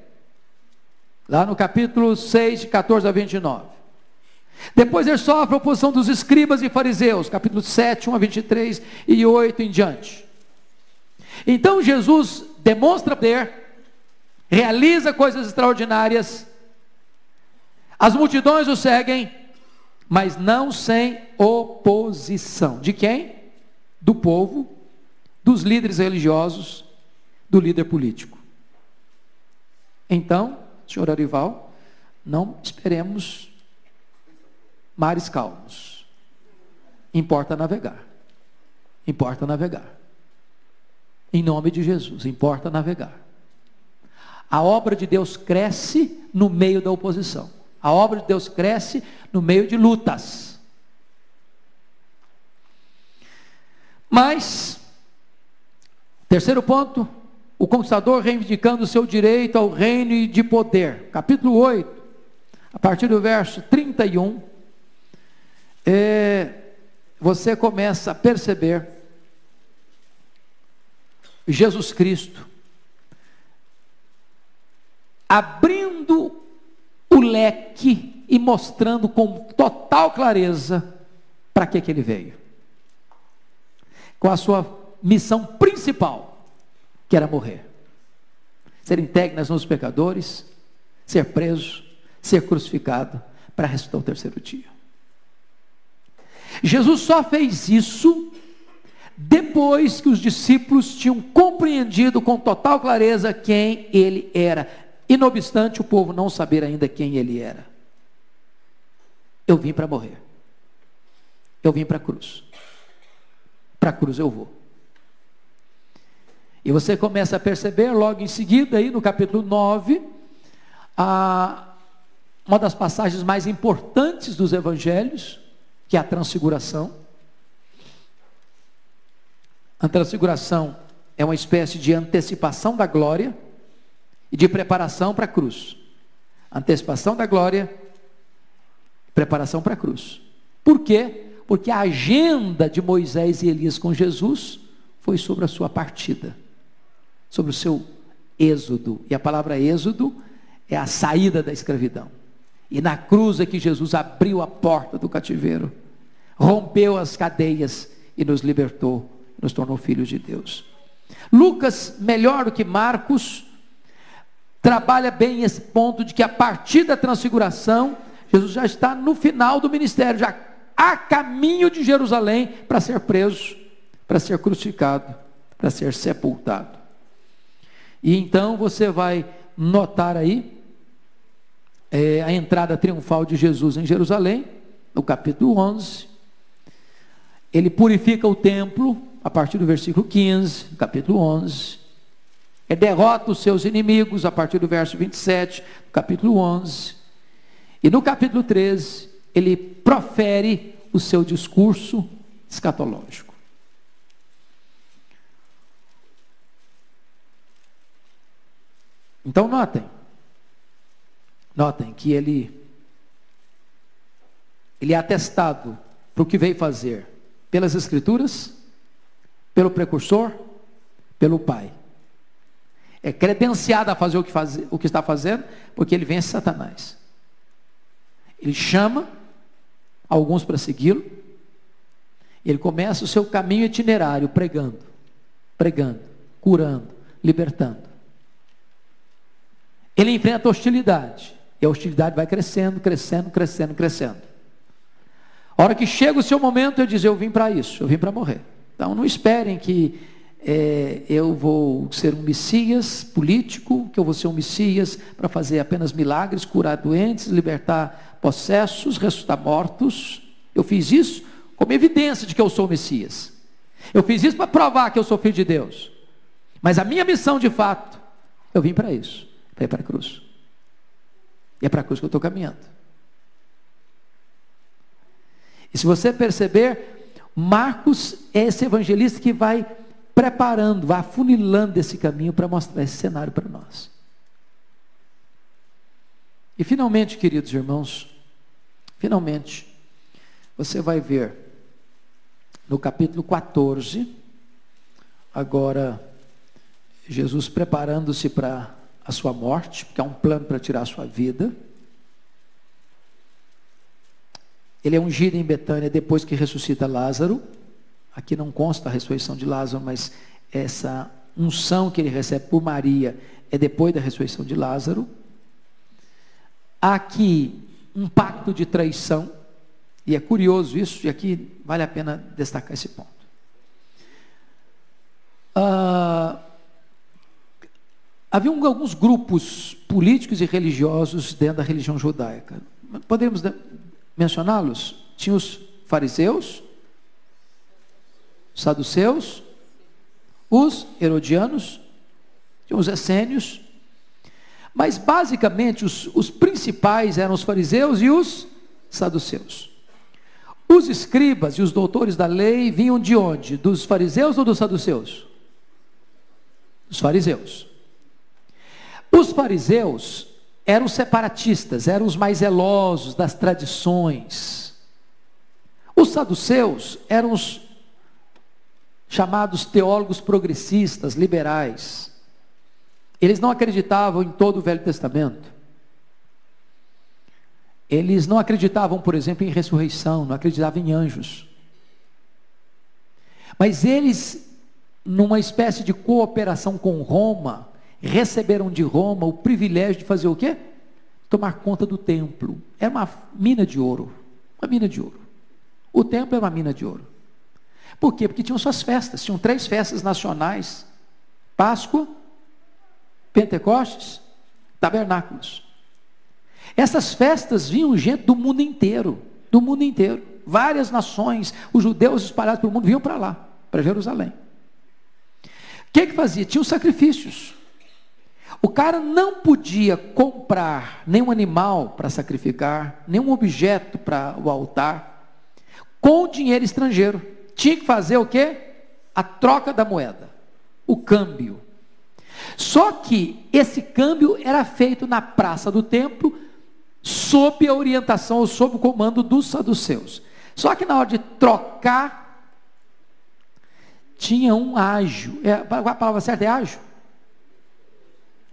S1: Lá no capítulo 6, de 14 a 29. Depois ele sofre a oposição dos escribas e fariseus, capítulo 7, 1 a 23 e 8 em diante. Então Jesus demonstra poder, realiza coisas extraordinárias, as multidões o seguem, mas não sem oposição. De quem? Do povo, dos líderes religiosos, do líder político. Então, senhor Arival, não esperemos mares calmos. Importa navegar. Importa navegar. Em nome de Jesus, importa navegar. A obra de Deus cresce no meio da oposição. A obra de Deus cresce no meio de lutas. Mas, terceiro ponto, o conquistador reivindicando o seu direito ao reino de poder. Capítulo 8, a partir do verso 31 é, você começa a perceber Jesus Cristo abrindo o leque e mostrando com total clareza para que, que ele veio. Com a sua missão principal, que era morrer. Ser integre nas mãos dos pecadores, ser preso, ser crucificado, para ressuscitar o terceiro dia. Jesus só fez isso depois que os discípulos tinham compreendido com total clareza quem ele era, e não obstante o povo não saber ainda quem ele era. Eu vim para morrer. Eu vim para a cruz. Para a cruz eu vou. E você começa a perceber logo em seguida, aí no capítulo 9, a, uma das passagens mais importantes dos evangelhos, que é a transfiguração. A transfiguração é uma espécie de antecipação da glória e de preparação para a cruz. Antecipação da glória, preparação para a cruz. Por quê? Porque a agenda de Moisés e Elias com Jesus foi sobre a sua partida, sobre o seu êxodo. E a palavra êxodo é a saída da escravidão. E na cruz é que Jesus abriu a porta do cativeiro, rompeu as cadeias e nos libertou, nos tornou filhos de Deus. Lucas, melhor do que Marcos, trabalha bem esse ponto de que a partir da transfiguração, Jesus já está no final do ministério, já a caminho de Jerusalém para ser preso, para ser crucificado, para ser sepultado. E então você vai notar aí é, a entrada triunfal de Jesus em Jerusalém, no capítulo 11. Ele purifica o templo, a partir do versículo 15, capítulo 11. Ele derrota os seus inimigos, a partir do verso 27, capítulo 11. E no capítulo 13, ele profere o seu discurso escatológico. Então notem, notem que ele ele é atestado para o que veio fazer pelas escrituras, pelo precursor, pelo pai. É credenciado a fazer o que, faz, o que está fazendo, porque ele vence Satanás. Ele chama alguns para segui-lo. Ele começa o seu caminho itinerário pregando, pregando, curando, libertando. Ele enfrenta hostilidade. E a hostilidade vai crescendo, crescendo, crescendo, crescendo. A hora que chega o seu momento, eu diz: Eu vim para isso, eu vim para morrer. Então não esperem que é, eu vou ser um Messias político, que eu vou ser um Messias para fazer apenas milagres, curar doentes, libertar possessos, ressuscitar mortos. Eu fiz isso como evidência de que eu sou o Messias. Eu fiz isso para provar que eu sou filho de Deus. Mas a minha missão de fato, eu vim para isso, para ir para a cruz. E é para a cruz que eu estou caminhando. E se você perceber, Marcos é esse evangelista que vai preparando, vai afunilando esse caminho para mostrar esse cenário para nós. E finalmente, queridos irmãos, finalmente, você vai ver no capítulo 14, agora Jesus preparando-se para a sua morte, porque há um plano para tirar a sua vida. Ele é ungido em Betânia depois que ressuscita Lázaro. Aqui não consta a ressurreição de Lázaro, mas essa unção que ele recebe por Maria é depois da ressurreição de Lázaro. Há aqui um pacto de traição, e é curioso isso, e aqui vale a pena destacar esse ponto. Ah, Havia alguns grupos políticos e religiosos dentro da religião judaica. Podemos mencioná-los? Tinha os fariseus, saduceus, os herodianos, os essênios, mas basicamente os, os principais eram os fariseus e os saduceus. Os escribas e os doutores da lei vinham de onde? Dos fariseus ou dos saduceus? Dos fariseus. Os fariseus eram separatistas, eram os mais zelosos das tradições. Os saduceus eram os chamados teólogos progressistas, liberais. Eles não acreditavam em todo o Velho Testamento. Eles não acreditavam, por exemplo, em ressurreição, não acreditavam em anjos. Mas eles, numa espécie de cooperação com Roma, receberam de Roma o privilégio de fazer o quê? Tomar conta do templo. Era uma mina de ouro. Uma mina de ouro. O templo era uma mina de ouro. Por quê? Porque tinham suas festas. Tinham três festas nacionais: Páscoa, Pentecostes, Tabernáculos. Essas festas vinham gente do mundo inteiro. Do mundo inteiro. Várias nações, os judeus espalhados pelo mundo vinham para lá, para Jerusalém. O que, que fazia? Tinha os sacrifícios. O cara não podia comprar nenhum animal para sacrificar, nenhum objeto para o altar, com dinheiro estrangeiro. Tinha que fazer o quê? A troca da moeda, o câmbio. Só que esse câmbio era feito na praça do templo, sob a orientação ou sob o comando dos saduceus. Só que na hora de trocar, tinha um ágio. É, a palavra certa é ágio?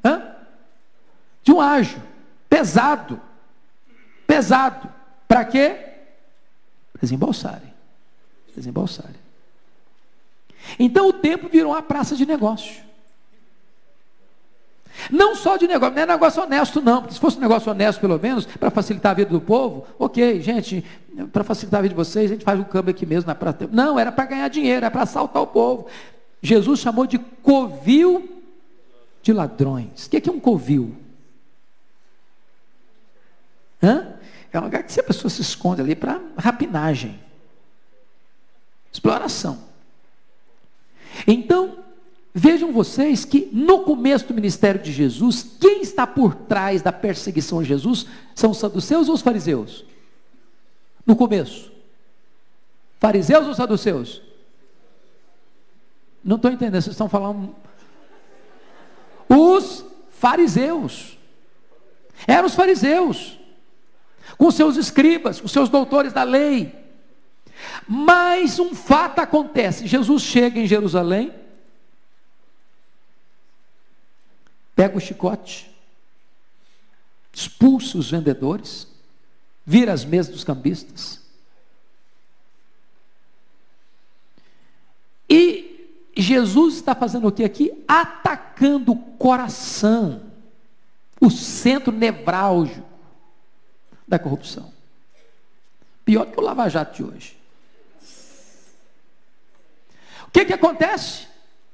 S1: Hã? De um ágio. Pesado. Pesado. Para quê? Desembolsarem. Desembolsarem. Então o tempo virou uma praça de negócio. Não só de negócio, não é negócio honesto, não. Porque se fosse um negócio honesto, pelo menos, para facilitar a vida do povo, ok, gente, para facilitar a vida de vocês, a gente faz um câmbio aqui mesmo na praça. Não, era para ganhar dinheiro, era para assaltar o povo. Jesus chamou de covil de ladrões. O que é, um covil? Hã? É um lugar que a pessoa se esconde ali para rapinagem, exploração. Então, Vejam vocês que no começo do ministério de Jesus, quem está por trás da perseguição a Jesus são os saduceus ou os fariseus? No começo. Fariseus ou saduceus? Não estou entendendo, vocês estão falando. Os fariseus. Eram os fariseus. Com seus escribas, com seus doutores da lei. Mas um fato acontece: Jesus chega em Jerusalém pega o chicote, expulsa os vendedores, vira as mesas dos cambistas. E Jesus está fazendo o que aqui? Atacando o coração, o centro nevrálgico da corrupção. Pior que o Lava Jato de hoje. Que, que acontece?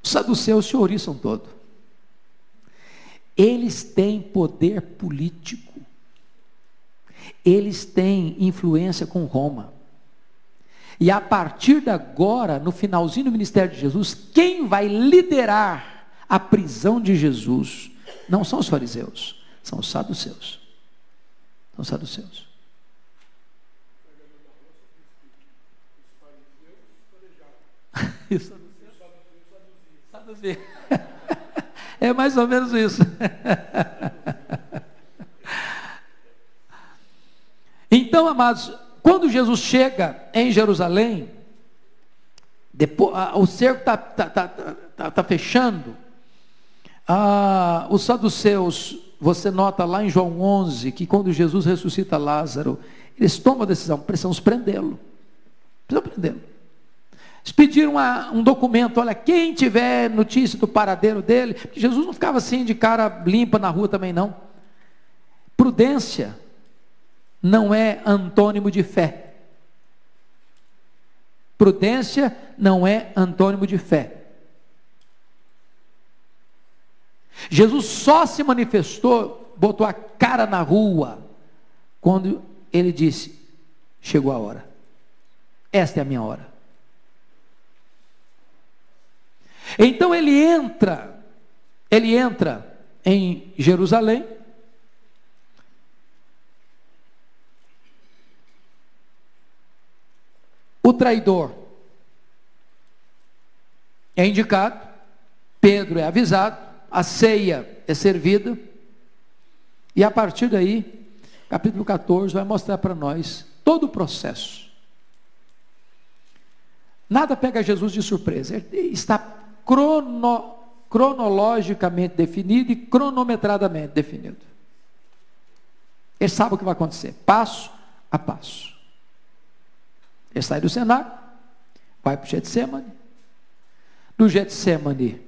S1: Os saduceus se ouriçam todo. Eles têm poder político. Eles têm influência com Roma. E a partir de agora, no finalzinho do ministério de Jesus, quem vai liderar a prisão de Jesus não são os fariseus, são os saduceus. São os saduceus. Isso. É mais ou menos isso. então, amados, quando Jesus chega em Jerusalém, depois, ah, o cerco está tá, tá, tá, tá, fechando, ah, os saduceus, você nota lá em João 11, que quando Jesus ressuscita Lázaro, eles tomam a decisão, precisamos prendê-lo. Precisamos prendê-lo. Eles pediram uma, um documento, olha, quem tiver notícia do paradeiro dele, porque Jesus não ficava assim de cara limpa na rua também não. Prudência não é antônimo de fé. Prudência não é antônimo de fé. Jesus só se manifestou, botou a cara na rua, quando ele disse: Chegou a hora, esta é a minha hora. Então ele entra, ele entra em Jerusalém. O traidor é indicado, Pedro é avisado, a ceia é servida, e a partir daí, capítulo 14 vai mostrar para nós todo o processo. Nada pega Jesus de surpresa, ele está crono, cronologicamente definido e cronometradamente definido. Ele sabe o que vai acontecer, passo a passo. Ele sai do cenário, vai para o Getsemane. Do Getsemane,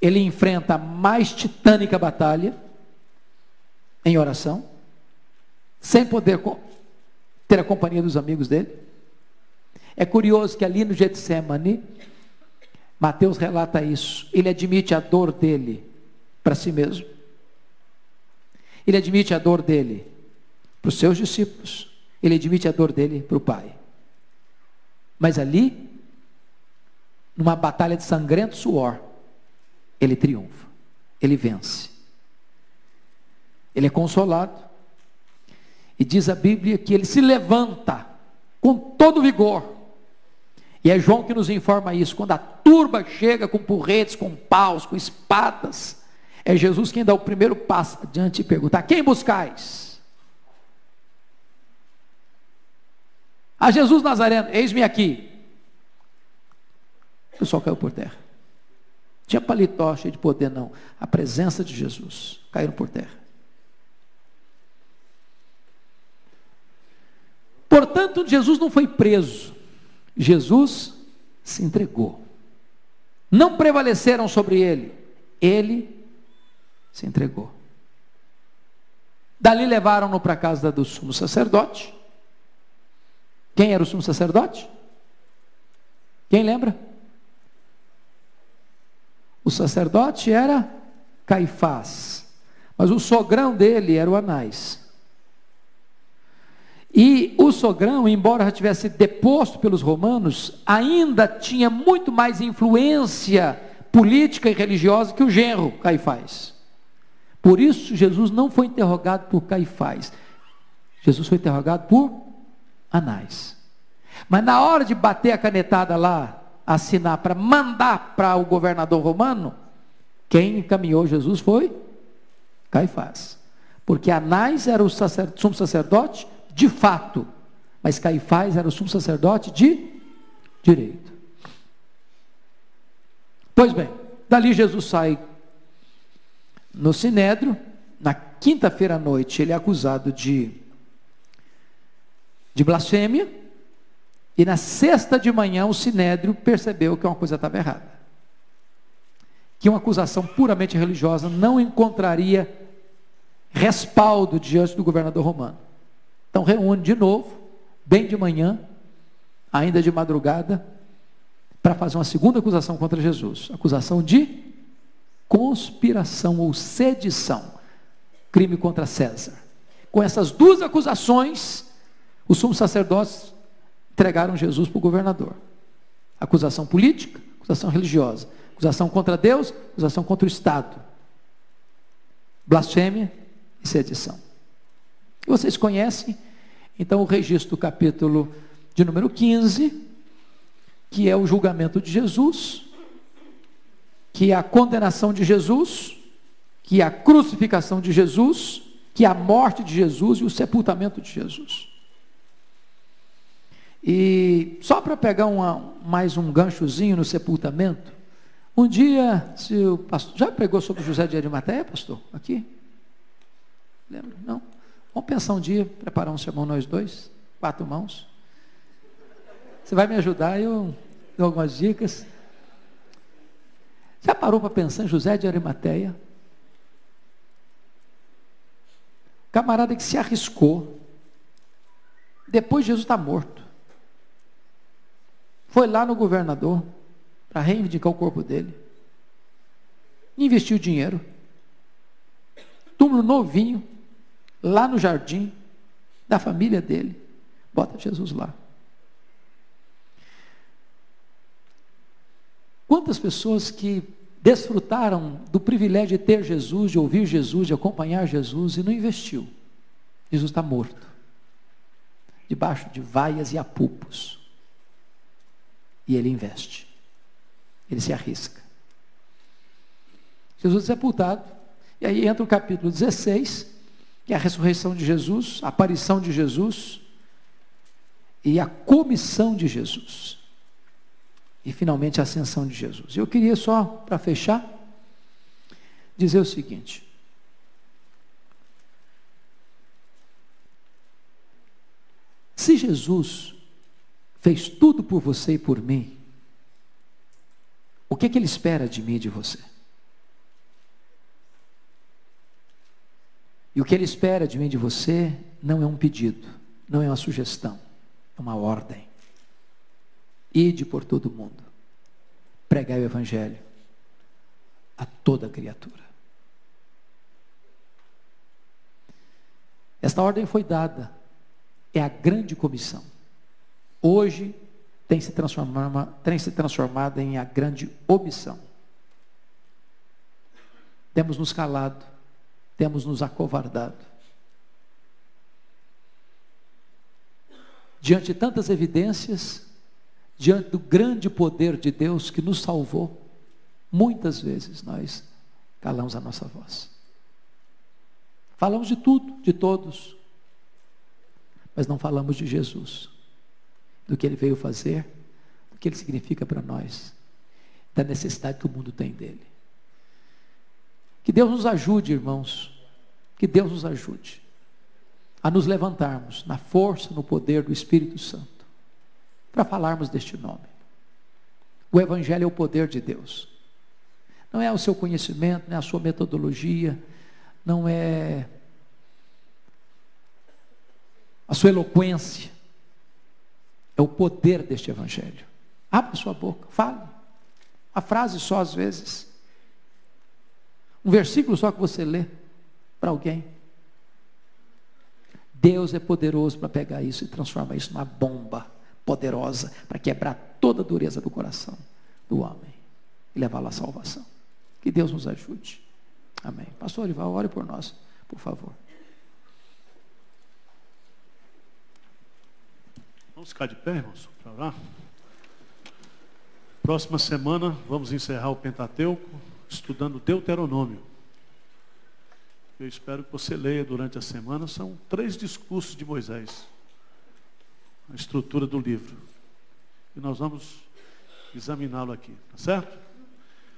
S1: ele enfrenta a mais titânica batalha em oração, sem poder ter a companhia dos amigos dele. É curioso que ali no Getsemane, Mateus relata isso. Ele admite a dor dele para si mesmo. Ele admite a dor dele para os seus discípulos. Ele admite a dor dele para o Pai. Mas ali, numa batalha de sangrento suor, ele triunfa. Ele vence. Ele é consolado. E diz a Bíblia que ele se levanta com todo vigor e é João que nos informa isso. Quando a turba chega com porretes, com paus, com espadas, é Jesus quem dá o primeiro passo adiante e pergunta: Quem buscais? A Jesus Nazareno, eis-me aqui. O pessoal caiu por terra. Tinha paletó cheio de poder, não. A presença de Jesus. Caíram por terra. Portanto, Jesus não foi preso. Jesus se entregou. Não prevaleceram sobre ele. Ele se entregou. Dali levaram-no para a casa do sumo sacerdote. Quem era o sumo sacerdote? Quem lembra? O sacerdote era Caifás, mas o sogrão dele era o Anás. E o sogrão, embora já tivesse deposto pelos romanos, ainda tinha muito mais influência política e religiosa que o genro Caifás. Por isso, Jesus não foi interrogado por Caifás. Jesus foi interrogado por Anás. Mas na hora de bater a canetada lá, assinar para mandar para o governador romano, quem encaminhou Jesus foi Caifás. Porque Anás era o sumo sacerdote de fato, mas Caifás era o sumo sacerdote de direito. Pois bem, dali Jesus sai no Sinédrio, na quinta-feira à noite, ele é acusado de, de blasfêmia, e na sexta de manhã o Sinédrio percebeu que uma coisa estava errada. Que uma acusação puramente religiosa não encontraria respaldo diante do governador romano. Então reúne de novo, bem de manhã, ainda de madrugada, para fazer uma segunda acusação contra Jesus. Acusação de conspiração ou sedição, crime contra César. Com essas duas acusações, os sumos sacerdotes entregaram Jesus para o governador. Acusação política, acusação religiosa, acusação contra Deus, acusação contra o Estado. Blasfêmia e sedição. Vocês conhecem, então, o registro do capítulo de número 15, que é o julgamento de Jesus, que é a condenação de Jesus, que é a crucificação de Jesus, que é a morte de Jesus e o sepultamento de Jesus. E só para pegar uma, mais um ganchozinho no sepultamento, um dia, se o pastor, já pregou sobre José de Arimateia, pastor? Aqui? Lembra? Não? Vamos pensar um dia, preparar um sermão nós dois, quatro mãos. Você vai me ajudar, eu dou algumas dicas. Já parou para pensar em José de Arimateia? Camarada que se arriscou. Depois Jesus está morto. Foi lá no governador para reivindicar o corpo dele. Investiu dinheiro. Túmulo novinho, lá no jardim da família dele. Bota Jesus lá. Quantas pessoas que desfrutaram do privilégio de ter Jesus, de ouvir Jesus, de acompanhar Jesus e não investiu? Jesus está morto, debaixo de vaias e apupos. E ele investe, ele se arrisca. Jesus é sepultado, e aí entra o capítulo 16, é a ressurreição de Jesus, a aparição de Jesus e a comissão de Jesus e finalmente a ascensão de Jesus. Eu queria só, para fechar, dizer o seguinte: se Jesus fez tudo por você e por mim, o que, é que ele espera de mim e de você? E o que ele espera de mim e de você não é um pedido, não é uma sugestão, é uma ordem. Ide por todo mundo, pregai o Evangelho a toda criatura. Esta ordem foi dada, é a grande comissão. Hoje tem se, transformado, tem se transformado em a grande omissão. Temos nos calado, temos nos acovardado. Diante de tantas evidências, diante do grande poder de Deus que nos salvou, muitas vezes nós calamos a nossa voz. Falamos de tudo, de todos, mas não falamos de Jesus. do que ele veio fazer, do que ele significa para nós, da necessidade que o mundo tem dele. Que Deus nos ajude, irmãos, que Deus nos ajude a nos levantarmos na força, no poder do Espírito Santo, para falarmos deste nome. O Evangelho é o poder de Deus. Não é o seu conhecimento, não é a sua metodologia, não é a sua eloquência, é o poder deste Evangelho. Abra sua boca, fale. A frase só às vezes. Um versículo só que você lê para alguém. Deus é poderoso para pegar isso e transformar isso numa bomba poderosa para quebrar toda a dureza do coração do homem e levá-lo à salvação. Que Deus nos ajude. Amém. Pastor Olival, ore por nós, por favor.
S2: Vamos ficar de pé, irmãos, para orar. Próxima semana vamos encerrar o Pentateuco estudando Deuteronômio. Eu espero que você leia durante a semana. São três discursos de Moisés. A estrutura do livro. E nós vamos examiná-lo aqui, tá certo?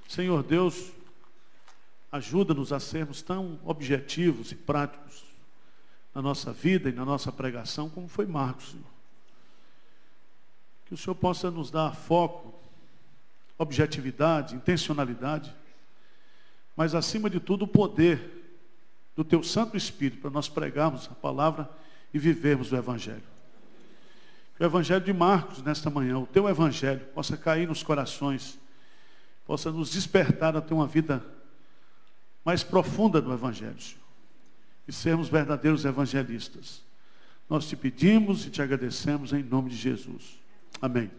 S2: Senhor Deus, ajuda-nos a sermos tão objetivos e práticos na nossa vida e na nossa pregação, como foi Marcos, Senhor. Que o Senhor possa nos dar foco, objetividade, intencionalidade, mas acima de tudo o poder do teu Santo Espírito para nós pregarmos a palavra e vivermos o Evangelho. Que o Evangelho de Marcos, nesta manhã, o teu Evangelho, possa cair nos corações, possa nos despertar a ter uma vida mais profunda do Evangelho, Senhor. E sermos verdadeiros evangelistas. Nós te pedimos e te agradecemos em nome de Jesus. Amém.